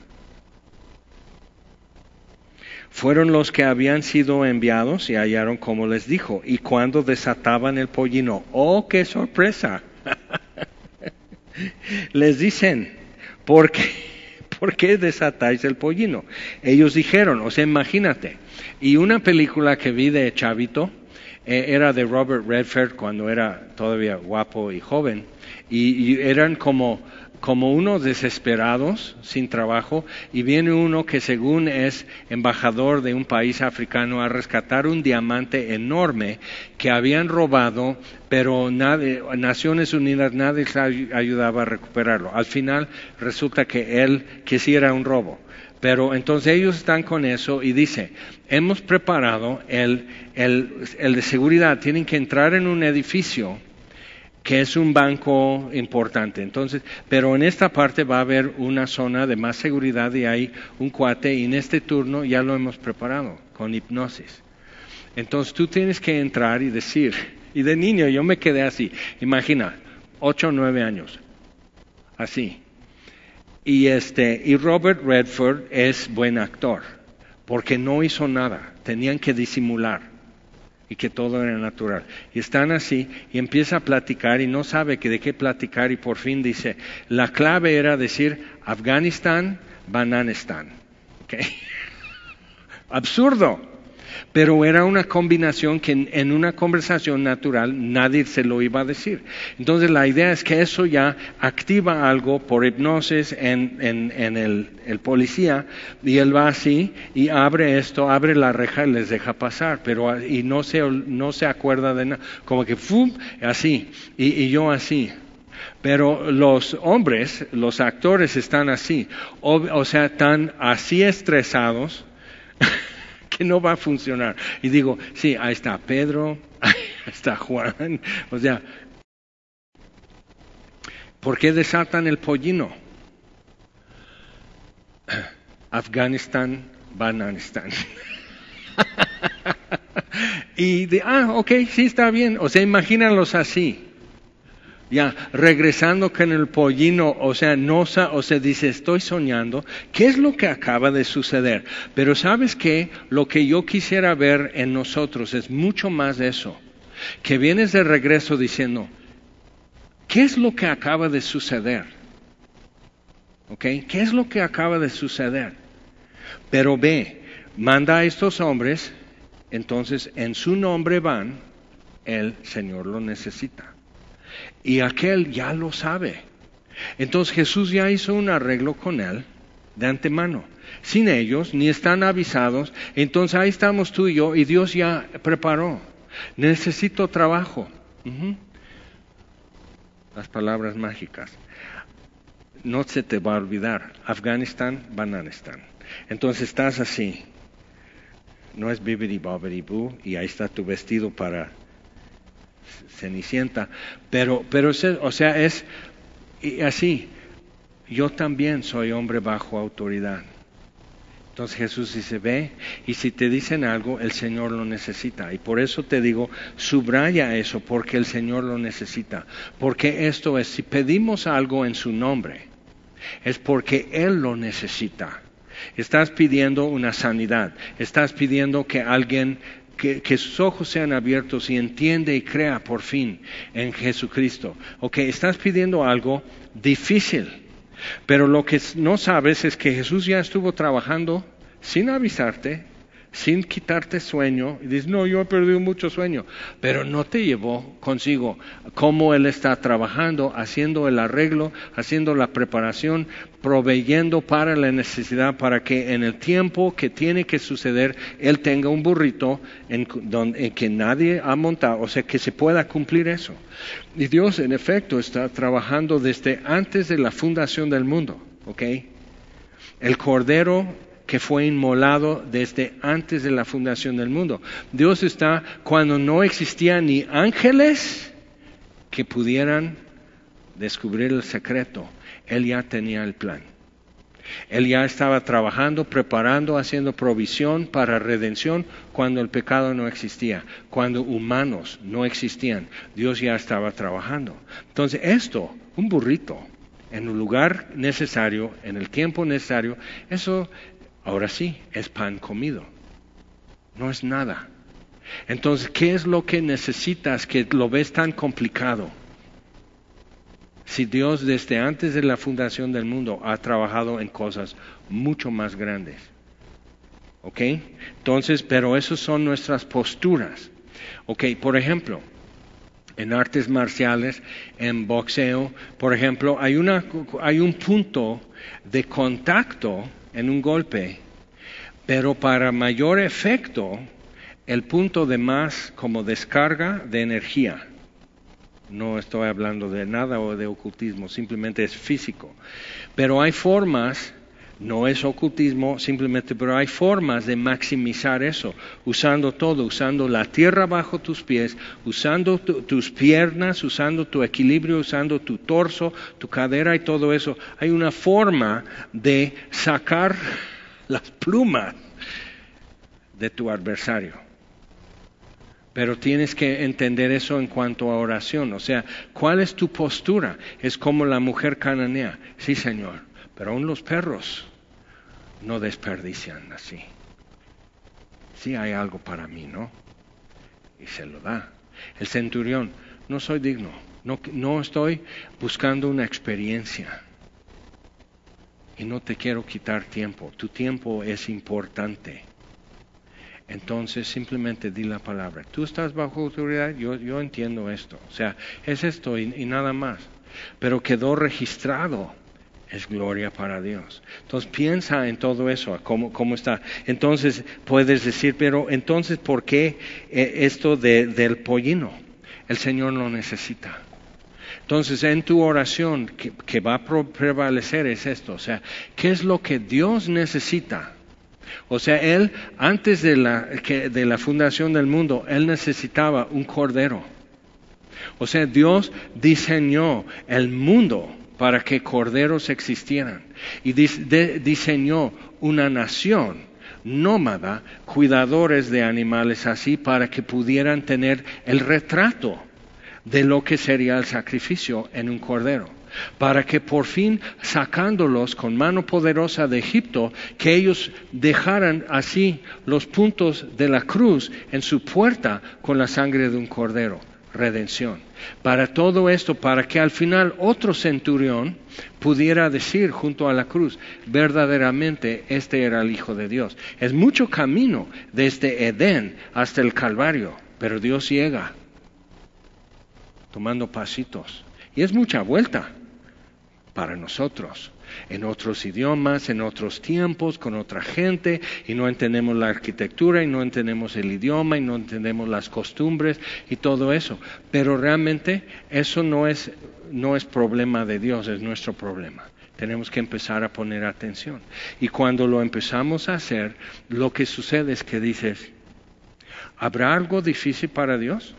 Fueron los que habían sido enviados y hallaron como les dijo. Y cuando desataban el pollino, ¡oh, qué sorpresa! les dicen, ¿por qué, ¿por qué desatáis el pollino? Ellos dijeron, o sea, imagínate. Y una película que vi de Chavito, eh, era de Robert Redford cuando era todavía guapo y joven, y, eran como, como unos desesperados, sin trabajo, y viene uno que según es embajador de un país africano a rescatar un diamante enorme que habían robado, pero Naciones Unidas nadie ayudaba a recuperarlo. Al final resulta que él quisiera un robo. Pero entonces ellos están con eso y dice, hemos preparado el, el, el de seguridad, tienen que entrar en un edificio que es un banco importante. Entonces, pero en esta parte va a haber una zona de más seguridad y hay un cuate y en este turno ya lo hemos preparado con hipnosis. Entonces tú tienes que entrar y decir, y de niño yo me quedé así, imagina, ocho o nueve años, así. Y, este, y Robert Redford es buen actor, porque no hizo nada, tenían que disimular y que todo era natural. Y están así y empieza a platicar y no sabe que de qué platicar y por fin dice, la clave era decir Afganistán, Bananistán. Absurdo pero era una combinación que en, una conversación natural nadie se lo iba a decir. Entonces la idea es que eso ya activa algo por hipnosis en, el, policía y él va así y abre esto, abre la reja y les deja pasar, pero y no se, no se acuerda de nada, como que ¡fum! así y, yo así. Pero los hombres, los actores están así, o sea, están así estresados no va a funcionar. Y digo, sí, ahí está Pedro, ahí está Juan, o sea, ¿por qué desatan el pollino? Afganistán, Bananistán. y de, ah, ok, sí está bien. O sea, imagínenlos así. Ya, regresando con el pollino, o sea, no, o sea, dice, estoy soñando, ¿qué es lo que acaba de suceder? Pero sabes qué, lo que yo quisiera ver en nosotros es mucho más de eso, que vienes de regreso diciendo, ¿qué es lo que acaba de suceder? ¿Ok? ¿Qué es lo que acaba de suceder? Pero ve, manda a estos hombres, entonces en su nombre van, el Señor lo necesita. Y aquel ya lo sabe. Entonces Jesús ya hizo un arreglo con él de antemano. Sin ellos, ni están avisados. Entonces ahí estamos tú y yo y Dios ya preparó. Necesito trabajo. Las palabras mágicas. No se te va a olvidar. Afganistán, Bananistán. Entonces estás así. No es bibidi bobbidi boo y ahí está tu vestido para Cenicienta, pero, pero o sea, es así. Yo también soy hombre bajo autoridad. Entonces Jesús dice, ve, y si te dicen algo, el Señor lo necesita. Y por eso te digo, subraya eso, porque el Señor lo necesita. Porque esto es, si pedimos algo en su nombre, es porque Él lo necesita. Estás pidiendo una sanidad, estás pidiendo que alguien que, sus ojos sean abiertos y entiende y crea por fin en Jesucristo. Ok, estás pidiendo algo difícil, pero lo que no sabes es que Jesús ya estuvo trabajando sin avisarte sin quitarte sueño, y dices, no, yo he perdido mucho sueño, pero no te llevó consigo cómo Él está trabajando, haciendo el arreglo, haciendo la preparación, proveyendo para la necesidad, para que en el tiempo que tiene que suceder, Él tenga un burrito en, donde, que nadie ha montado, o sea, que se pueda cumplir eso. Y Dios, en efecto, está trabajando desde antes de la fundación del mundo, ¿ok? El Cordero que fue inmolado desde antes de la fundación del mundo. Dios está cuando no existían ni ángeles que pudieran descubrir el secreto. Él ya tenía el plan. Él ya estaba trabajando, preparando, haciendo provisión para redención cuando el pecado no existía, cuando humanos no existían. Dios ya estaba trabajando. Entonces esto, un burrito, en un lugar necesario, en el tiempo necesario, eso ahora sí es pan comido. No es nada. Entonces, ¿qué es lo que necesitas que lo ves tan complicado? si Dios desde antes de la fundación del mundo ha trabajado en cosas mucho más grandes. ¿Ok? Entonces, pero esas son nuestras posturas. ¿Ok? Por ejemplo, en artes marciales, en boxeo, por ejemplo, hay, una, hay un punto de contacto en un golpe, pero para mayor efecto, el punto de más como descarga de energía. No estoy hablando de nada o de ocultismo, simplemente es físico. Pero hay formas, no es ocultismo simplemente, pero hay formas de maximizar eso, usando todo, usando la tierra bajo tus pies, usando tus piernas, usando tu equilibrio, usando tu torso, tu cadera y todo eso. Hay una forma de sacar las plumas de tu adversario. Pero tienes que entender eso en cuanto a oración. O sea, ¿cuál es tu postura? Es como la mujer cananea. Sí, Señor, pero aún los perros no desperdician así. Sí hay algo para mí, ¿no? Y se lo da. El centurión, no soy digno, no, no estoy buscando una experiencia. Y no te quiero quitar tiempo. Tu tiempo es importante. Entonces simplemente di la palabra. Tú estás bajo autoridad, yo, yo entiendo esto. O sea, es esto y, nada más. Pero quedó registrado. Es gloria para Dios. Entonces piensa en todo eso, cómo, cómo está. Entonces puedes decir, pero entonces, ¿por qué eh, esto del pollino? El Señor lo necesita. Entonces, en tu oración que, que, va a prevalecer es esto, o sea, ¿qué es lo que Dios necesita? O sea, él, antes de la, de la fundación del mundo, él necesitaba un cordero. O sea, Dios diseñó el mundo para que corderos existieran. Y diseñó una nación nómada, cuidadores de animales así, para que pudieran tener el retrato de lo que sería el sacrificio en un cordero para que por fin sacándolos con mano poderosa de Egipto, que ellos dejaran así los puntos de la cruz en su puerta con la sangre de un cordero. Redención. Para todo esto, para que al final otro centurión pudiera decir junto a la cruz, verdaderamente este era el Hijo de Dios. Es mucho camino desde Edén hasta el Calvario, pero Dios llega tomando pasitos. Y es mucha vuelta para nosotros, en otros idiomas, en otros tiempos, con otra gente, y no entendemos la arquitectura, y no entendemos el idioma, y no entendemos las costumbres y todo eso. Pero realmente eso no es, no es problema de Dios, es nuestro problema. Tenemos que empezar a poner atención. Y cuando lo empezamos a hacer, lo que sucede es que dices, ¿habrá algo difícil para Dios?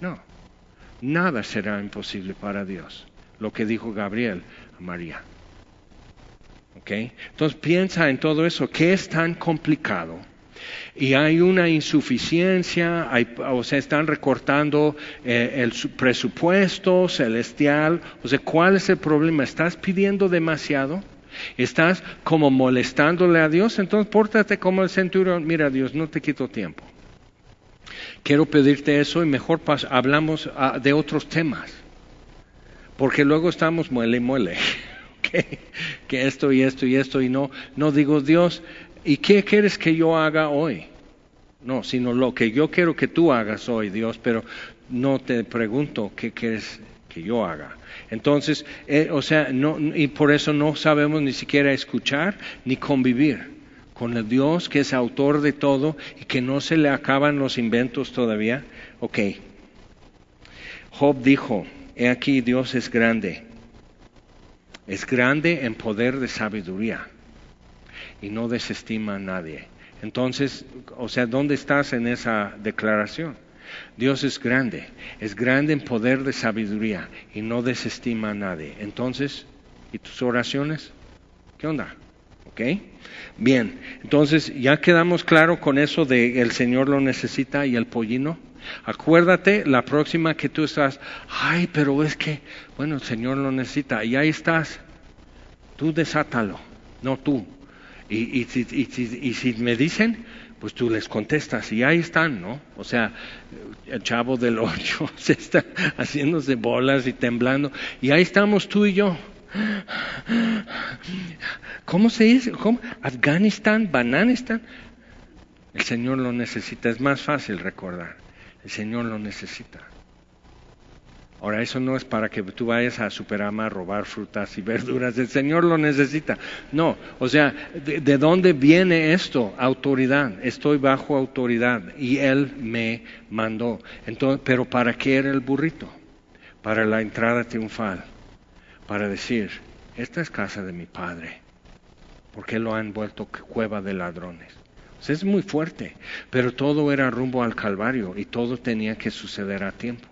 No, nada será imposible para Dios lo que dijo Gabriel María. ¿Ok? Entonces piensa en todo eso, ¿qué es tan complicado? Y hay una insuficiencia, o sea, están recortando eh, el presupuesto celestial. O sea, ¿cuál es el problema? ¿Estás pidiendo demasiado? ¿Estás como molestándole a Dios? Entonces, pórtate como el centurión. Mira, Dios, no te quito tiempo. Quiero pedirte eso y mejor hablamos ah, de otros temas porque luego estamos muele y muele, que esto y esto y esto y no, no digo Dios, ¿y qué quieres que yo haga hoy? No, sino lo que yo quiero que tú hagas hoy, Dios, pero no te pregunto qué quieres que yo haga. Entonces, eh, o sea, no, y por eso no sabemos ni siquiera escuchar ni convivir con el Dios que es autor de todo y que no se le acaban los inventos todavía. Ok. Job dijo, He aquí Dios es grande. Es grande en poder de sabiduría y no desestima a nadie. Entonces, o sea, ¿dónde estás en esa declaración? Dios es grande, es grande en poder de sabiduría y no desestima a nadie. Entonces, ¿y tus oraciones? ¿Qué onda? Bien, entonces ya quedamos claro con eso de el Señor lo necesita y el pollino. Acuérdate la próxima que tú estás, ay, pero es que, bueno, el Señor lo necesita y ahí estás. Tú desátalo, no tú. Y, y, si me dicen, pues tú les contestas y ahí están, ¿no? O sea, el chavo del ocho se está haciéndose bolas y temblando y ahí estamos tú y yo. ¿Cómo se dice? ¿Cómo? Afganistán, Bananistan. El Señor lo necesita, es más fácil recordar. El Señor lo necesita. Ahora, eso no es para que tú vayas a Superama a robar frutas y verduras. El Señor lo necesita. No, o sea, ¿de, dónde viene esto? Autoridad. Estoy bajo autoridad y Él me mandó. Entonces, pero ¿para qué era el burrito? Para la entrada triunfal. Para decir, esta es casa de mi Padre. ¿Por qué lo han vuelto cueva de ladrones? Es muy fuerte, pero todo era rumbo al Calvario y todo tenía que suceder a tiempo.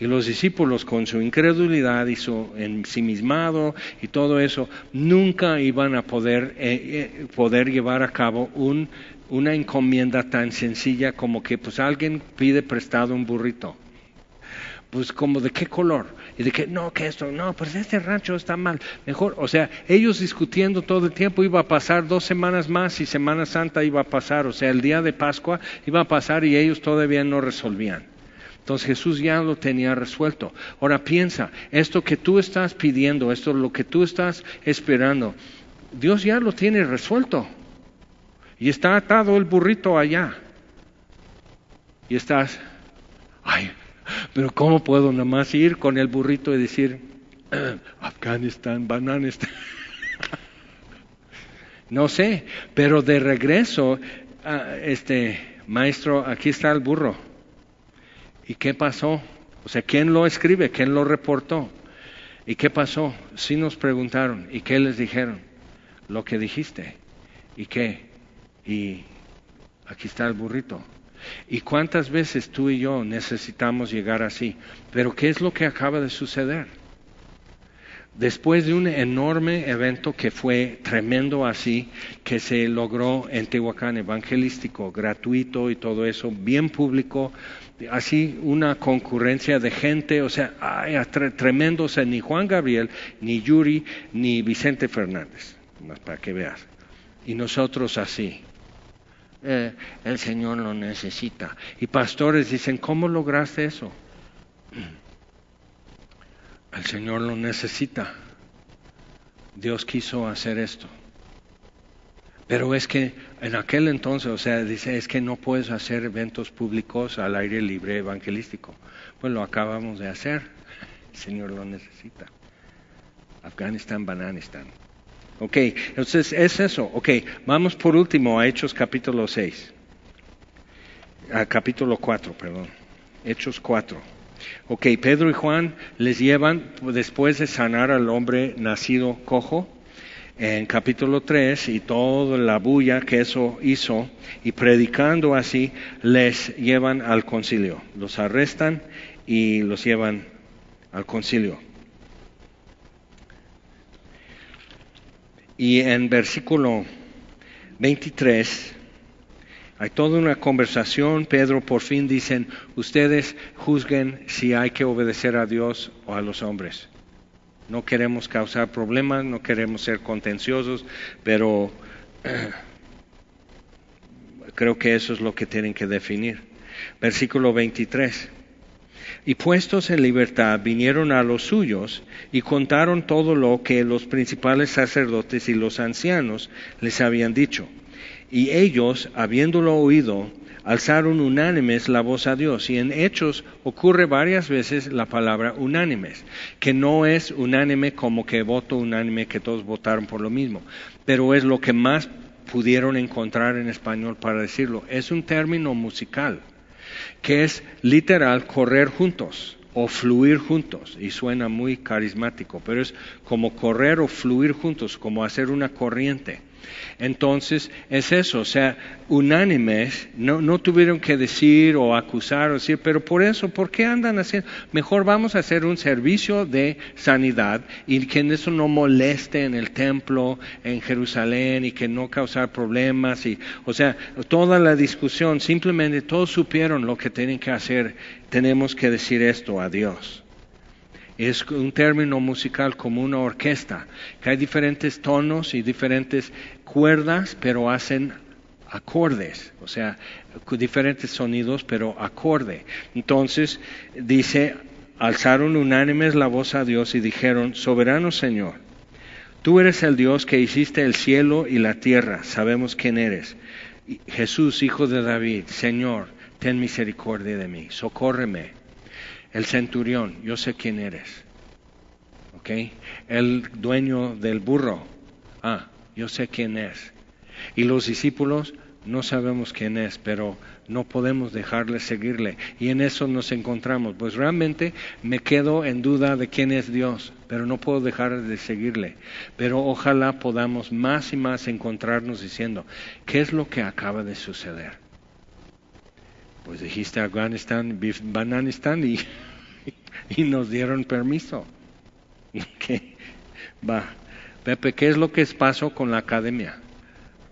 Y los discípulos con su incredulidad y su ensimismado y todo eso, nunca iban a poder, eh, eh, poder llevar a cabo un, una encomienda tan sencilla como que pues alguien pide prestado un burrito. Pues como de qué color y de que no, que esto, no, pues este rancho está mal, mejor, o sea, ellos discutiendo todo el tiempo, iba a pasar dos semanas más y Semana Santa iba a pasar, o sea, el día de Pascua iba a pasar y ellos todavía no resolvían. Entonces Jesús ya lo tenía resuelto. Ahora piensa, esto que tú estás pidiendo, esto lo que tú estás esperando, Dios ya lo tiene resuelto. Y está atado el burrito allá. Y estás, ay, pero ¿cómo puedo nada más ir con el burrito y decir, Afganistán, Bananistán? no sé, pero de regreso, ah, este maestro, aquí está el burro. ¿Y qué pasó? O sea, ¿quién lo escribe? ¿Quién lo reportó? ¿Y qué pasó? Sí nos preguntaron. ¿Y qué les dijeron? Lo que dijiste. ¿Y qué? Y aquí está el burrito. ¿Y cuántas veces tú y yo necesitamos llegar así? Pero ¿qué es lo que acaba de suceder? Después de un enorme evento que fue tremendo así, que se logró en Tehuacán, evangelístico, gratuito y todo eso, bien público, así una concurrencia de gente, o sea, ay, tremendo, ni Juan Gabriel, ni Yuri, ni Vicente Fernández, más para que veas. Y nosotros así. Eh, el Señor lo necesita. Y pastores dicen, ¿cómo lograste eso? El Señor lo necesita. Dios quiso hacer esto. Pero es que en aquel entonces, o sea, dice, es que no puedes hacer eventos públicos al aire libre evangelístico. Pues lo acabamos de hacer. El Señor lo necesita. Afganistán, Bananistán. Ok, entonces es eso. Ok, vamos por último a Hechos capítulo 6. A capítulo 4, perdón. Hechos 4. Ok, Pedro y Juan les llevan, después de sanar al hombre nacido cojo, en capítulo 3 y toda la bulla que eso hizo y predicando así les llevan al concilio, los arrestan y los llevan al concilio. Y en versículo 23 hay toda una conversación, Pedro por fin dicen, ustedes juzguen si hay que obedecer a Dios o a los hombres. No queremos causar problemas, no queremos ser contenciosos, pero creo que eso es lo que tienen que definir. Versículo 23. Y puestos en libertad vinieron a los suyos y contaron todo lo que los principales sacerdotes y los ancianos les habían dicho. Y ellos, habiéndolo oído, alzaron unánimes la voz a Dios. Y en Hechos ocurre varias veces la palabra unánimes, que no es unánime como que voto unánime, que todos votaron por lo mismo, pero es lo que más pudieron encontrar en español para decirlo. Es un término musical, que es literal correr juntos o fluir juntos, y suena muy carismático, pero es como correr o fluir juntos, como hacer una corriente. Entonces, es eso, o sea, unánimes, no, no tuvieron que decir o acusar o decir, pero por eso, ¿por qué andan haciendo? Mejor vamos a hacer un servicio de sanidad y que eso no moleste en el templo en Jerusalén y que no causar problemas. Y, o sea, toda la discusión, simplemente todos supieron lo que tienen que hacer. Tenemos que decir esto a Dios es un término musical como una orquesta, que hay diferentes tonos y diferentes cuerdas, pero hacen acordes, o sea, diferentes sonidos, pero acorde. Entonces dice, alzaron unánimes la voz a Dios y dijeron, soberano Señor, tú eres el Dios que hiciste el cielo y la tierra, sabemos quién eres. Jesús, hijo de David, Señor, ten misericordia de mí, socórreme el centurión, yo sé quién eres. ¿Ok? El dueño del burro, ah, yo sé quién es. Y los discípulos, no sabemos quién es, pero no podemos dejarle seguirle. Y en eso nos encontramos. Pues realmente me quedo en duda de quién es Dios, pero no puedo dejar de seguirle. Pero ojalá podamos más y más encontrarnos diciendo, ¿qué es lo que acaba de suceder? Pues dijiste Afganistán, Bananistán y, y nos dieron permiso. ¿Qué? Va. Pepe, ¿qué es lo que pasó con la academia?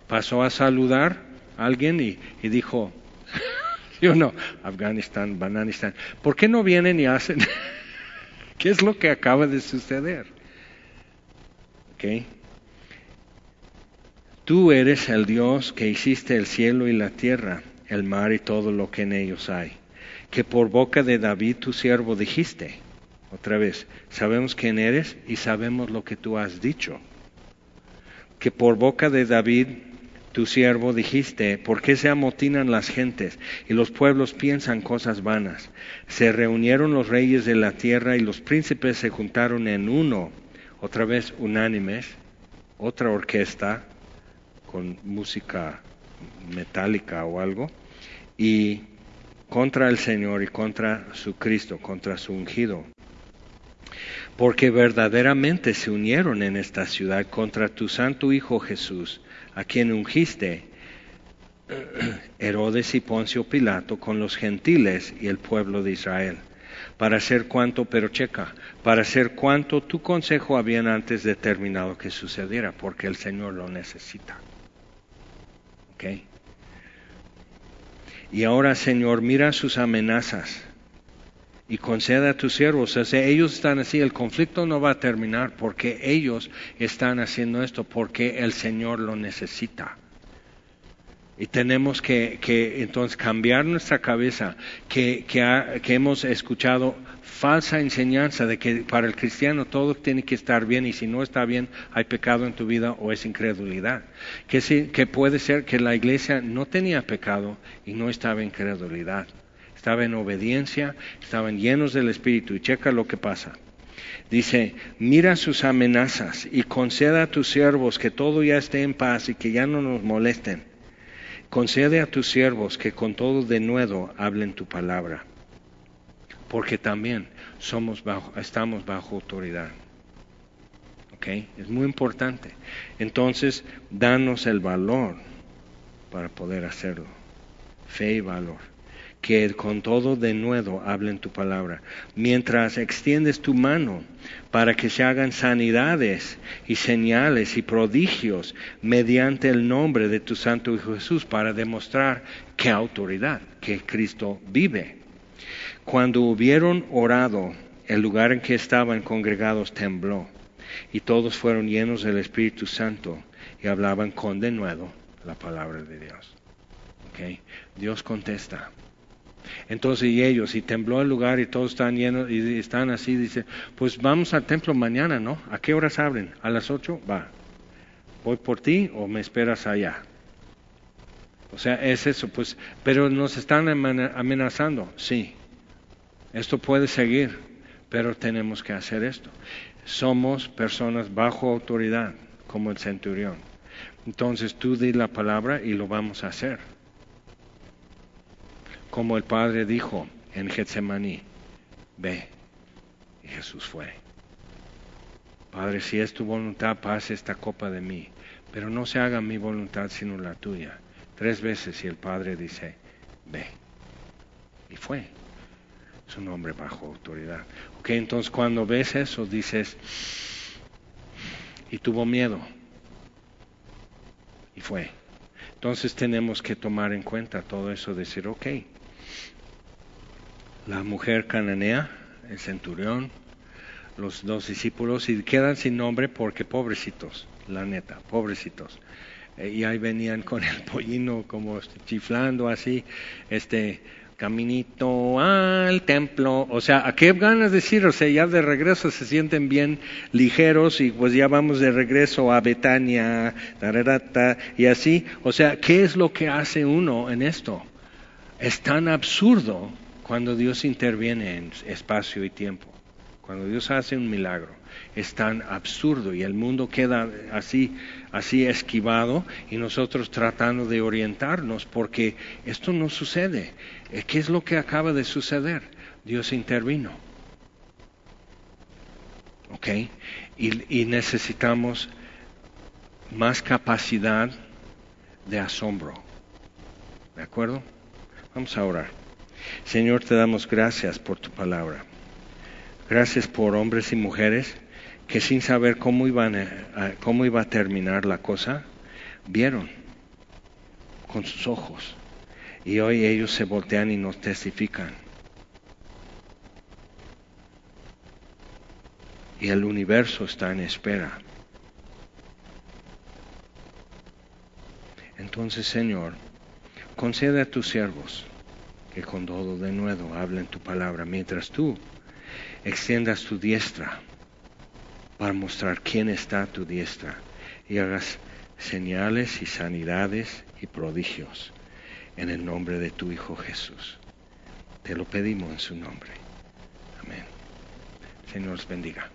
Pasó a saludar a alguien y, y dijo, yo no, Afganistán, Bananistán, ¿por qué no vienen y hacen? ¿Qué es lo que acaba de suceder? ¿Okay? Tú eres el Dios que hiciste el cielo y la tierra el mar y todo lo que en ellos hay, que por boca de David tu siervo dijiste. Otra vez, sabemos quién eres y sabemos lo que tú has dicho. Que por boca de David tu siervo dijiste, ¿por qué se amotinan las gentes y los pueblos piensan cosas vanas? Se reunieron los reyes de la tierra y los príncipes se juntaron en uno, otra vez unánimes, otra orquesta con música metálica o algo, y contra el Señor y contra su Cristo, contra su ungido. Porque verdaderamente se unieron en esta ciudad contra tu santo Hijo Jesús, a quien ungiste Herodes y Poncio Pilato con los gentiles y el pueblo de Israel, para hacer cuanto, pero checa, para hacer cuanto tu consejo habían antes determinado que sucediera, porque el Señor lo necesita. Y ahora, Señor, mira sus amenazas y conceda a tus siervos. O sea, ellos están así, el conflicto no va a terminar porque ellos están haciendo esto, porque el Señor lo necesita. Y tenemos que, que entonces cambiar nuestra cabeza, que, que, que hemos escuchado falsa enseñanza de que para el cristiano todo tiene que estar bien y si no está bien hay pecado en tu vida o es incredulidad. Que, sí, que puede ser que la iglesia no tenía pecado y no estaba en incredulidad. Estaba en obediencia, estaban llenos del Espíritu y checa lo que pasa. Dice, mira sus amenazas y conceda a tus siervos que todo ya esté en paz y que ya no nos molesten. Concede a tus siervos que con todo de nuevo hablen tu palabra porque también somos bajo, estamos bajo autoridad. ¿Ok? Es muy importante. Entonces, danos el valor para poder hacerlo. Fe y valor. Que con todo de nuevo hablen tu palabra. Mientras extiendes tu mano para que se hagan sanidades y señales y prodigios mediante el nombre de tu Santo Hijo Jesús para demostrar que autoridad, que Cristo vive cuando hubieron orado, el lugar en que estaban congregados tembló, y todos fueron llenos del Espíritu Santo y hablaban con de nuevo la palabra de Dios. Okay. Dios contesta. Entonces y ellos, y tembló el lugar y todos están llenos y están así, dice, pues vamos al templo mañana, ¿no? ¿A qué horas abren? ¿A las ocho? Va. ¿Voy por ti o me esperas allá? O sea, es eso, pues, pero nos están amenazando, sí. Esto puede seguir, pero tenemos que hacer esto. Somos personas bajo autoridad, como el centurión. Entonces tú di la palabra y lo vamos a hacer. Como el Padre dijo en Getsemaní, ve. Y Jesús fue. Padre, si es tu voluntad, pase esta copa de mí, pero no se haga mi voluntad sino la tuya. Tres veces y el Padre dice, ve. Y fue. Es un hombre bajo autoridad. Ok, entonces cuando ves eso dices, y tuvo miedo. Y fue. Entonces tenemos que tomar en cuenta todo eso, decir, ok, la mujer cananea, el centurión, los dos discípulos, y quedan sin nombre porque pobrecitos, la neta, pobrecitos. Eh, y ahí venían con el pollino como chiflando así, este, caminito al templo, o sea, ¿a qué ganas de decir? O sea, ya de regreso se sienten bien ligeros y pues ya vamos de regreso a Betania, y así, o sea, ¿qué es lo que hace uno en esto? Es tan absurdo cuando Dios interviene en espacio y tiempo, cuando Dios hace un milagro es tan absurdo y el mundo queda así, así esquivado y nosotros tratando de orientarnos porque esto no sucede. Eh, ¿Qué es lo que acaba de suceder? Dios intervino. ¿Ok? Y, y necesitamos más capacidad de asombro. ¿De acuerdo? Vamos a orar. Señor, te damos gracias por tu palabra. Gracias por hombres y mujeres que sin saber cómo, iban a, cómo iba a terminar la cosa, vieron con sus ojos. Y hoy ellos se voltean y nos testifican. Y el universo está en espera. Entonces, Señor, concede a tus siervos que con todo de nuevo hablen tu palabra mientras tú extiendas tu diestra para mostrar quién está a tu diestra y hagas señales y sanidades y prodigios en el nombre de tu Hijo Jesús. Te lo pedimos en su nombre. Amén. Señor os bendiga.